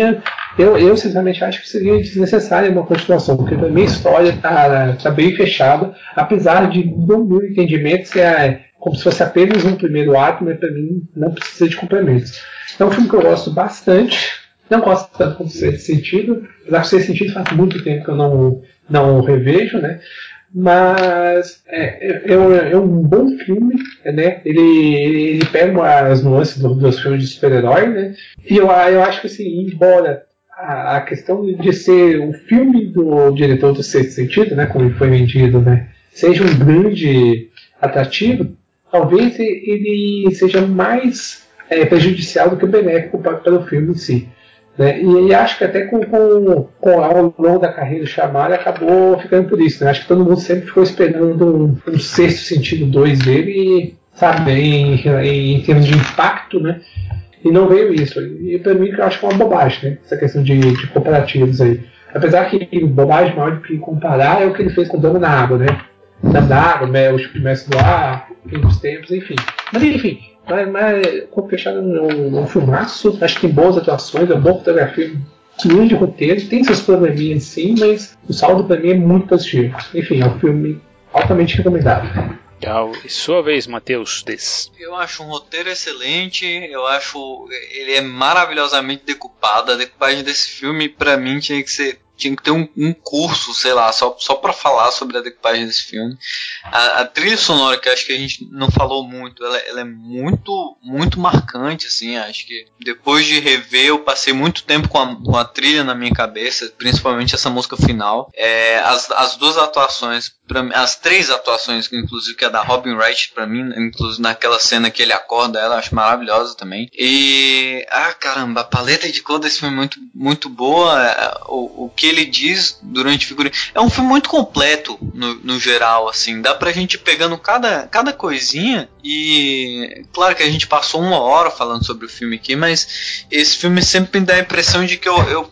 eu, eu sinceramente acho que seria desnecessária uma continuação, porque para mim a história está tá bem fechada, apesar de, no meu entendimento, ser é, como se fosse apenas um primeiro ato, mas para mim não precisa de complementos. É um filme que eu gosto bastante, não gosto tanto como Sexto Sentido. Apesar que Sexto Sentido faz muito tempo que eu não, não revejo, né? Mas é, é, é, é um bom filme, né? Ele, ele pega as nuances dos, dos filmes de super-herói, né? E eu, eu acho que assim, embora a, a questão de ser um filme do diretor do Sexto Sentido, né? Como ele foi vendido, né? Seja um grande atrativo, talvez ele seja mais é, prejudicial do que benéfico para, para o filme em si. Né? E, e, acho que até com, com, com, ao longo da carreira do Shyamalan acabou ficando por isso. Né? Acho que todo mundo sempre ficou esperando um, um sexto sentido 2 dele, sabe, em, em, em, termos de impacto, né? E não veio isso. E para mim eu acho que é uma bobagem, né? Essa questão de, de cooperativos aí. Apesar que bobagem maior do que comparar é o que ele fez com o Dama na Água, né? Dama na Água, né? o Mestre do Ar, Tempos, enfim. Mas enfim, mas, mas Corpo Fechado é um, um filmaço, acho que tem boas atuações, é uma boa fotografia, grande roteiro, tem seus probleminhas sim, mas o saldo para mim é muito positivo. Enfim, é um filme altamente recomendado. Legal. E sua vez, Matheus Des. Eu acho um roteiro excelente, eu acho ele é maravilhosamente decupado. A decupagem desse filme, para mim, tinha que ser tinha que ter um, um curso, sei lá, só, só para falar sobre a decupagem desse filme. A, a, trilha sonora, que acho que a gente não falou muito, ela, ela, é muito, muito marcante, assim. Acho que depois de rever, eu passei muito tempo com a, com a trilha na minha cabeça, principalmente essa música final. É, as, as duas atuações, pra, as três atuações, inclusive, que é da Robin Wright, para mim, inclusive naquela cena que ele acorda, ela acho maravilhosa também. E, ah, caramba, a paleta de cor desse filme é muito, muito boa. É, o, o que ele diz durante figurinha. É um filme muito completo no, no geral, assim. Dá pra gente ir pegando cada, cada coisinha e. Claro que a gente passou uma hora falando sobre o filme aqui, mas esse filme sempre me dá a impressão de que eu, eu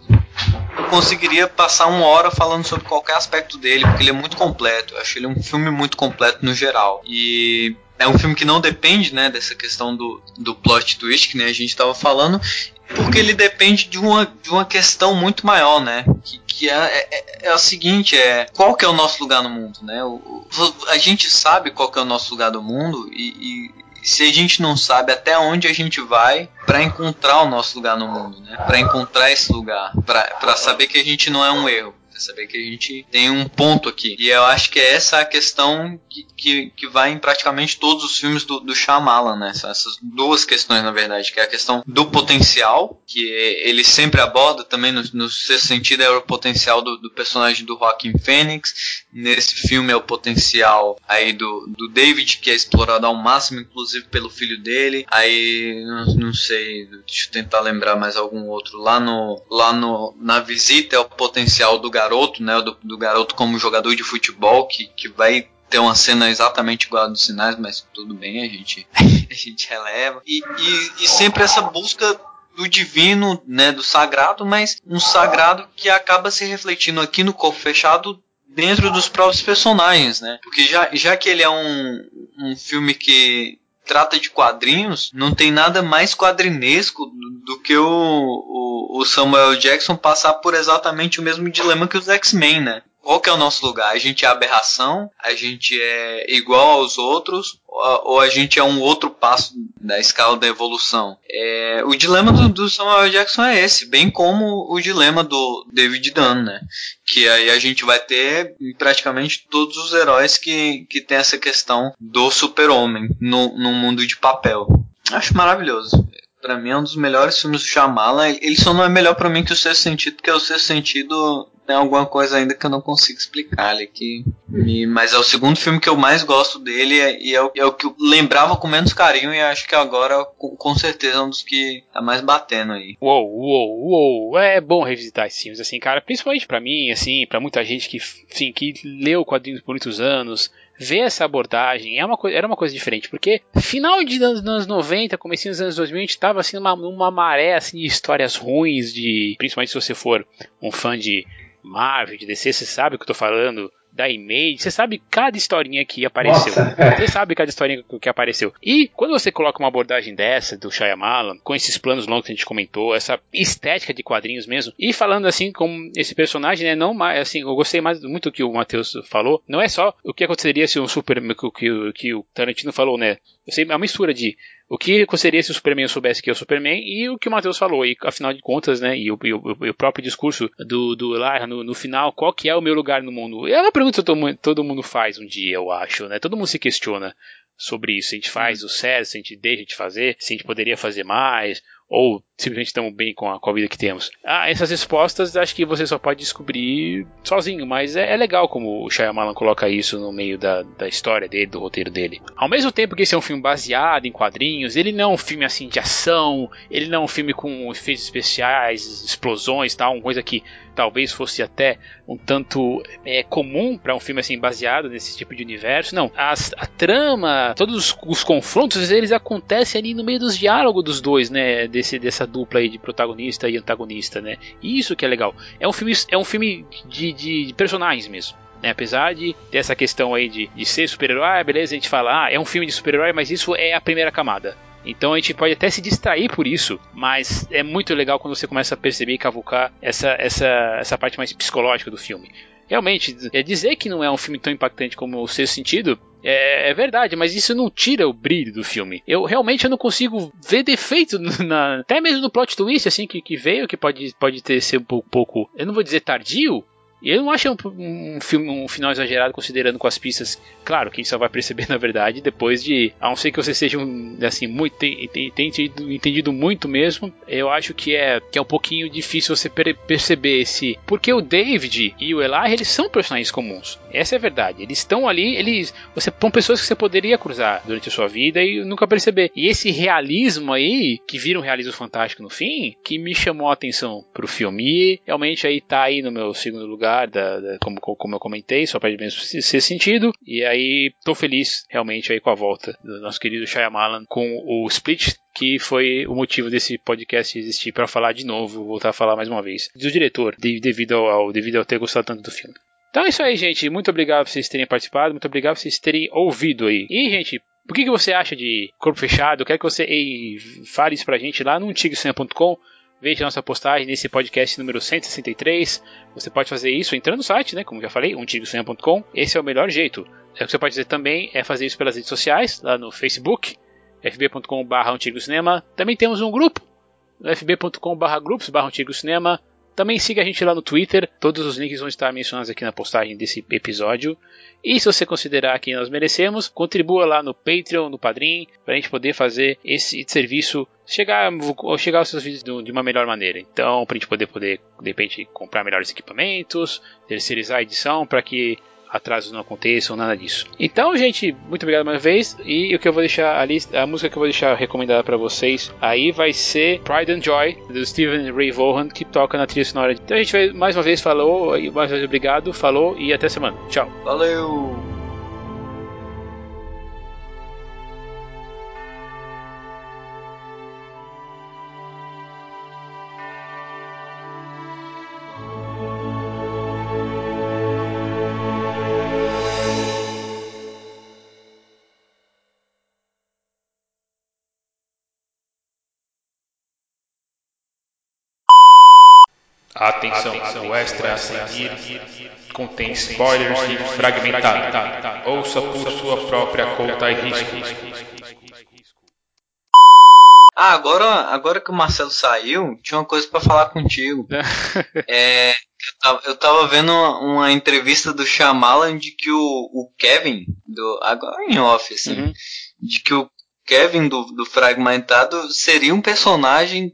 eu conseguiria passar uma hora falando sobre qualquer aspecto dele, porque ele é muito completo. Eu acho ele um filme muito completo no geral. E é um filme que não depende, né, dessa questão do, do plot twist que a gente estava falando, porque ele depende de uma, de uma questão muito maior, né? Que, que é, é, é o seguinte, é qual que é o nosso lugar no mundo, né? O, o, a gente sabe qual que é o nosso lugar no mundo e, e se a gente não sabe até onde a gente vai para encontrar o nosso lugar no mundo, né? Para encontrar esse lugar, para saber que a gente não é um erro saber que a gente tem um ponto aqui. E eu acho que é essa a questão que, que, que vai em praticamente todos os filmes do, do Shyamalan, né? Essas duas questões, na verdade, que é a questão do potencial, que ele sempre aborda também no, no sexto sentido, é o potencial do, do personagem do Joaquin Phoenix. Nesse filme é o potencial aí do, do David, que é explorado ao máximo, inclusive pelo filho dele. Aí, não, não sei, deixa eu tentar lembrar mais algum outro. Lá no, lá no, na visita é o potencial do garoto garoto, né? Do, do garoto como jogador de futebol que, que vai ter uma cena exatamente igual a dos sinais, mas tudo bem, a gente, [laughs] a gente releva. E, e, e, sempre essa busca do divino, né, do sagrado, mas um sagrado que acaba se refletindo aqui no corpo fechado dentro dos próprios personagens, né? Porque já, já que ele é um, um filme que trata de quadrinhos, não tem nada mais quadrinesco do, que o, o, o, Samuel Jackson passar por exatamente o mesmo dilema que os X-Men, né? Qual que é o nosso lugar? A gente é aberração? A gente é igual aos outros? Ou a gente é um outro passo da escala da evolução? É, o dilema do, do, Samuel Jackson é esse, bem como o dilema do David Dunn, né? Que aí a gente vai ter praticamente todos os heróis que, que tem essa questão do super-homem no, no mundo de papel. Acho maravilhoso. Pra mim é um dos melhores filmes do Shyamalan. Ele só não é melhor para mim que o Sexto Sentido, porque o Sexto Sentido tem alguma coisa ainda que eu não consigo explicar ali. Que me, mas é o segundo filme que eu mais gosto dele e é, o, é o que eu lembrava com menos carinho e acho que agora com, com, certeza é um dos que tá mais batendo aí. Uou, uou, uou. É bom revisitar esses filmes, assim, cara. Principalmente para mim, assim, para muita gente que, enfim, que leu quadrinhos por muitos anos, ver essa abordagem é uma era uma coisa diferente, porque final de anos, anos 90, comecinho dos anos 2000, a gente tava assim numa, numa maré assim, de histórias ruins, de principalmente se você for um fã de Marvel, de DC, você sabe o que eu tô falando, da Image, você sabe cada historinha que apareceu. Nossa. [laughs] Você sabe cada historinha que apareceu. E quando você coloca uma abordagem dessa do Shyamalan, com esses planos longos que a gente comentou, essa estética de quadrinhos mesmo, e falando assim como esse personagem, né, não mais, assim, eu gostei mais muito do que o Matheus falou, não é só o que aconteceria se um super, que, que, que o Tarantino falou, né, eu sei, é uma mistura de o que aconteceria se o Superman soubesse que é o Superman e o que o Matheus falou. E afinal de contas, né? E o, e o, e o próprio discurso do, do no, no, final, qual que é o meu lugar no mundo? É uma pergunta que todo, todo mundo faz um dia, eu acho, né? Todo mundo se questiona sobre isso. Se a gente faz o certo, se a gente deixa de fazer, se a gente poderia fazer mais, ou simplesmente estamos bem com a, com a vida que temos. Ah, essas respostas acho que você só pode descobrir sozinho, mas é, é legal como o Shyamalan coloca isso no meio da, da história dele, do roteiro dele. Ao mesmo tempo que esse é um filme baseado em quadrinhos, ele não é um filme assim de ação, ele não é um filme com efeitos especiais, explosões, tal, uma coisa que talvez fosse até um tanto é, comum para um filme assim baseado nesse tipo de universo. Não, as, a trama, todos os, os, confrontos, eles acontecem ali no meio dos diálogos dos dois, né? Desse, dessa dupla aí de protagonista e antagonista, né? Isso que é legal. É um filme, é um filme de, de personagens mesmo. Né? Apesar de ter essa questão aí de, de ser super-herói, ah, beleza, a gente fala, ah, é um filme de super-herói, mas isso é a primeira camada. Então a gente pode até se distrair por isso, mas é muito legal quando você começa a perceber e cavucar essa, essa, essa parte mais psicológica do filme. Realmente, é dizer que não é um filme tão impactante como o Sexto Sentido é, é, verdade, mas isso não tira o brilho do filme. Eu realmente eu não consigo ver defeito na, até mesmo no plot twist assim que, que veio, que pode, pode ter ser um pouco, pouco, eu não vou dizer tardio, e eu não acho um, um, filme, um final exagerado considerando com as pistas. Claro que a gente só vai perceber [laughs] na verdade depois de. A não ser que você seja um, assim, muito. Tem entendido, entendido, muito mesmo. Eu acho que é, que é um pouquinho difícil você per perceber esse. Porque o David e o Eli, eles são personagens comuns. Essa é a verdade. Eles estão ali, eles. Você são pessoas que você poderia cruzar durante a sua vida e nunca perceber. E esse realismo aí, que vira um realismo fantástico no fim, que me chamou a atenção pro filme. E realmente aí tá aí no meu segundo lugar lugar, da, da, como, como eu comentei, só para mesmo ser sentido. E aí tô feliz realmente aí com a volta do nosso querido Shyamalan com o Split, que foi o motivo desse podcast existir para falar de novo, voltar a falar mais uma vez do diretor, devido ao, devido ao ter gostado tanto do filme. Então é isso aí, gente. Muito obrigado por vocês terem participado, muito obrigado por vocês terem ouvido aí. E, gente, o que, que você acha de Corpo Fechado? Eu quero que você ei, fale isso pra gente lá no antigocinema.com. Veja nossa postagem nesse podcast número 163. Você pode fazer isso entrando no site, né? Como já falei, umtigosonha.com. Esse é o melhor jeito. O que você pode fazer também é fazer isso pelas redes sociais, lá no Facebook, fb.com.br Cinema. Também temos um grupo, fb.com.br grupos Cinema. Também siga a gente lá no Twitter, todos os links vão estar mencionados aqui na postagem desse episódio. E se você considerar que nós merecemos, contribua lá no Patreon, no Padrim, para a gente poder fazer esse serviço chegar, chegar aos seus vídeos de uma melhor maneira. Então, para a gente poder, poder, de repente, comprar melhores equipamentos, terceirizar a edição, para que atrasos não aconteçam, nada disso. Então, gente, muito obrigado mais uma vez. E o que eu vou deixar ali, a música que eu vou deixar recomendada para vocês aí vai ser Pride and Joy do Steven Ray Vaughan que toca na trilha sonora. Então a gente vai mais uma vez falou mais uma vez obrigado, falou e até semana. Tchau. Valeu. Atenção, o extra a seguir contém spoilers e fragmentado. Ouça por sua própria conta e risco. Ah, agora, agora que o Marcelo saiu, tinha uma coisa para falar contigo. [laughs] é, eu, tava, eu tava vendo uma, uma, entrevista do Shyamalan de que o, o Kevin, do, agora em off, assim, uhum. de que o Kevin do, do Fragmentado seria um personagem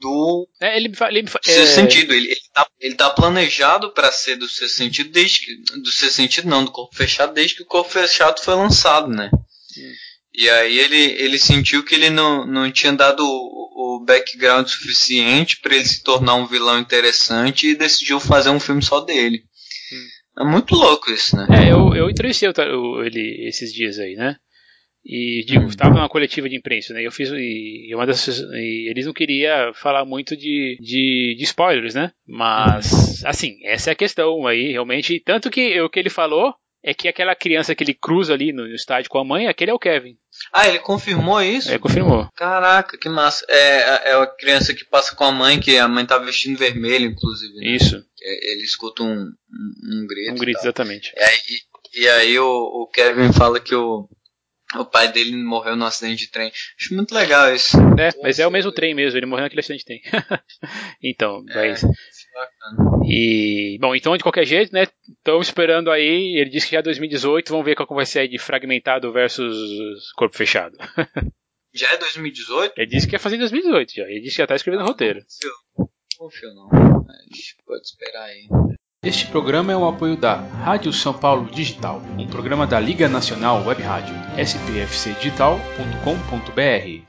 do é, ele, ele, seu é... sentido. Ele, ele, tá, ele tá planejado para ser do seu sentido desde que, do seu sentido não, do corpo fechado desde que o corpo fechado foi lançado, né? Sim. E aí ele, ele sentiu que ele não, não tinha dado o, o background suficiente para ele se tornar um vilão interessante e decidiu fazer um filme só dele. É muito louco isso, né? É, eu, eu entrevistei ele esses dias aí, né? E digo, estava numa coletiva de imprensa, né? Eu fiz e, uma dessas, e eles não queriam falar muito de, de, de, spoilers, né? Mas assim, essa é a questão aí, realmente. Tanto que o que ele falou é que aquela criança que ele cruza ali no, estádio com a mãe, aquele é o Kevin. Ah, ele confirmou isso? É, confirmou. Caraca, que massa. É, é a criança que passa com a mãe, que a mãe tá vestindo vermelho, inclusive. Né? Isso. Ele escuta um, um, um grito. Um grito, exatamente. E aí, e aí o, o Kevin fala que o, o pai dele morreu num acidente de trem. Acho muito legal isso. É, mas é o mesmo trem mesmo, ele morreu naquele acidente de trem. [laughs] então, é, mas... E, bom, então de qualquer jeito, né, estamos esperando aí, ele disse que já é 2018, vamos ver qual vai ser aí de fragmentado versus corpo fechado. [laughs] Já é 2018? Ele disse que ia fazer em 2018 já. Ele disse que já tá escrevendo o roteiro. Confio. Confio não. Mas pode esperar aí. Este programa é um apoio da Rádio São Paulo Digital, um programa da Liga Nacional Web Rádio, spfcdigital.com.br.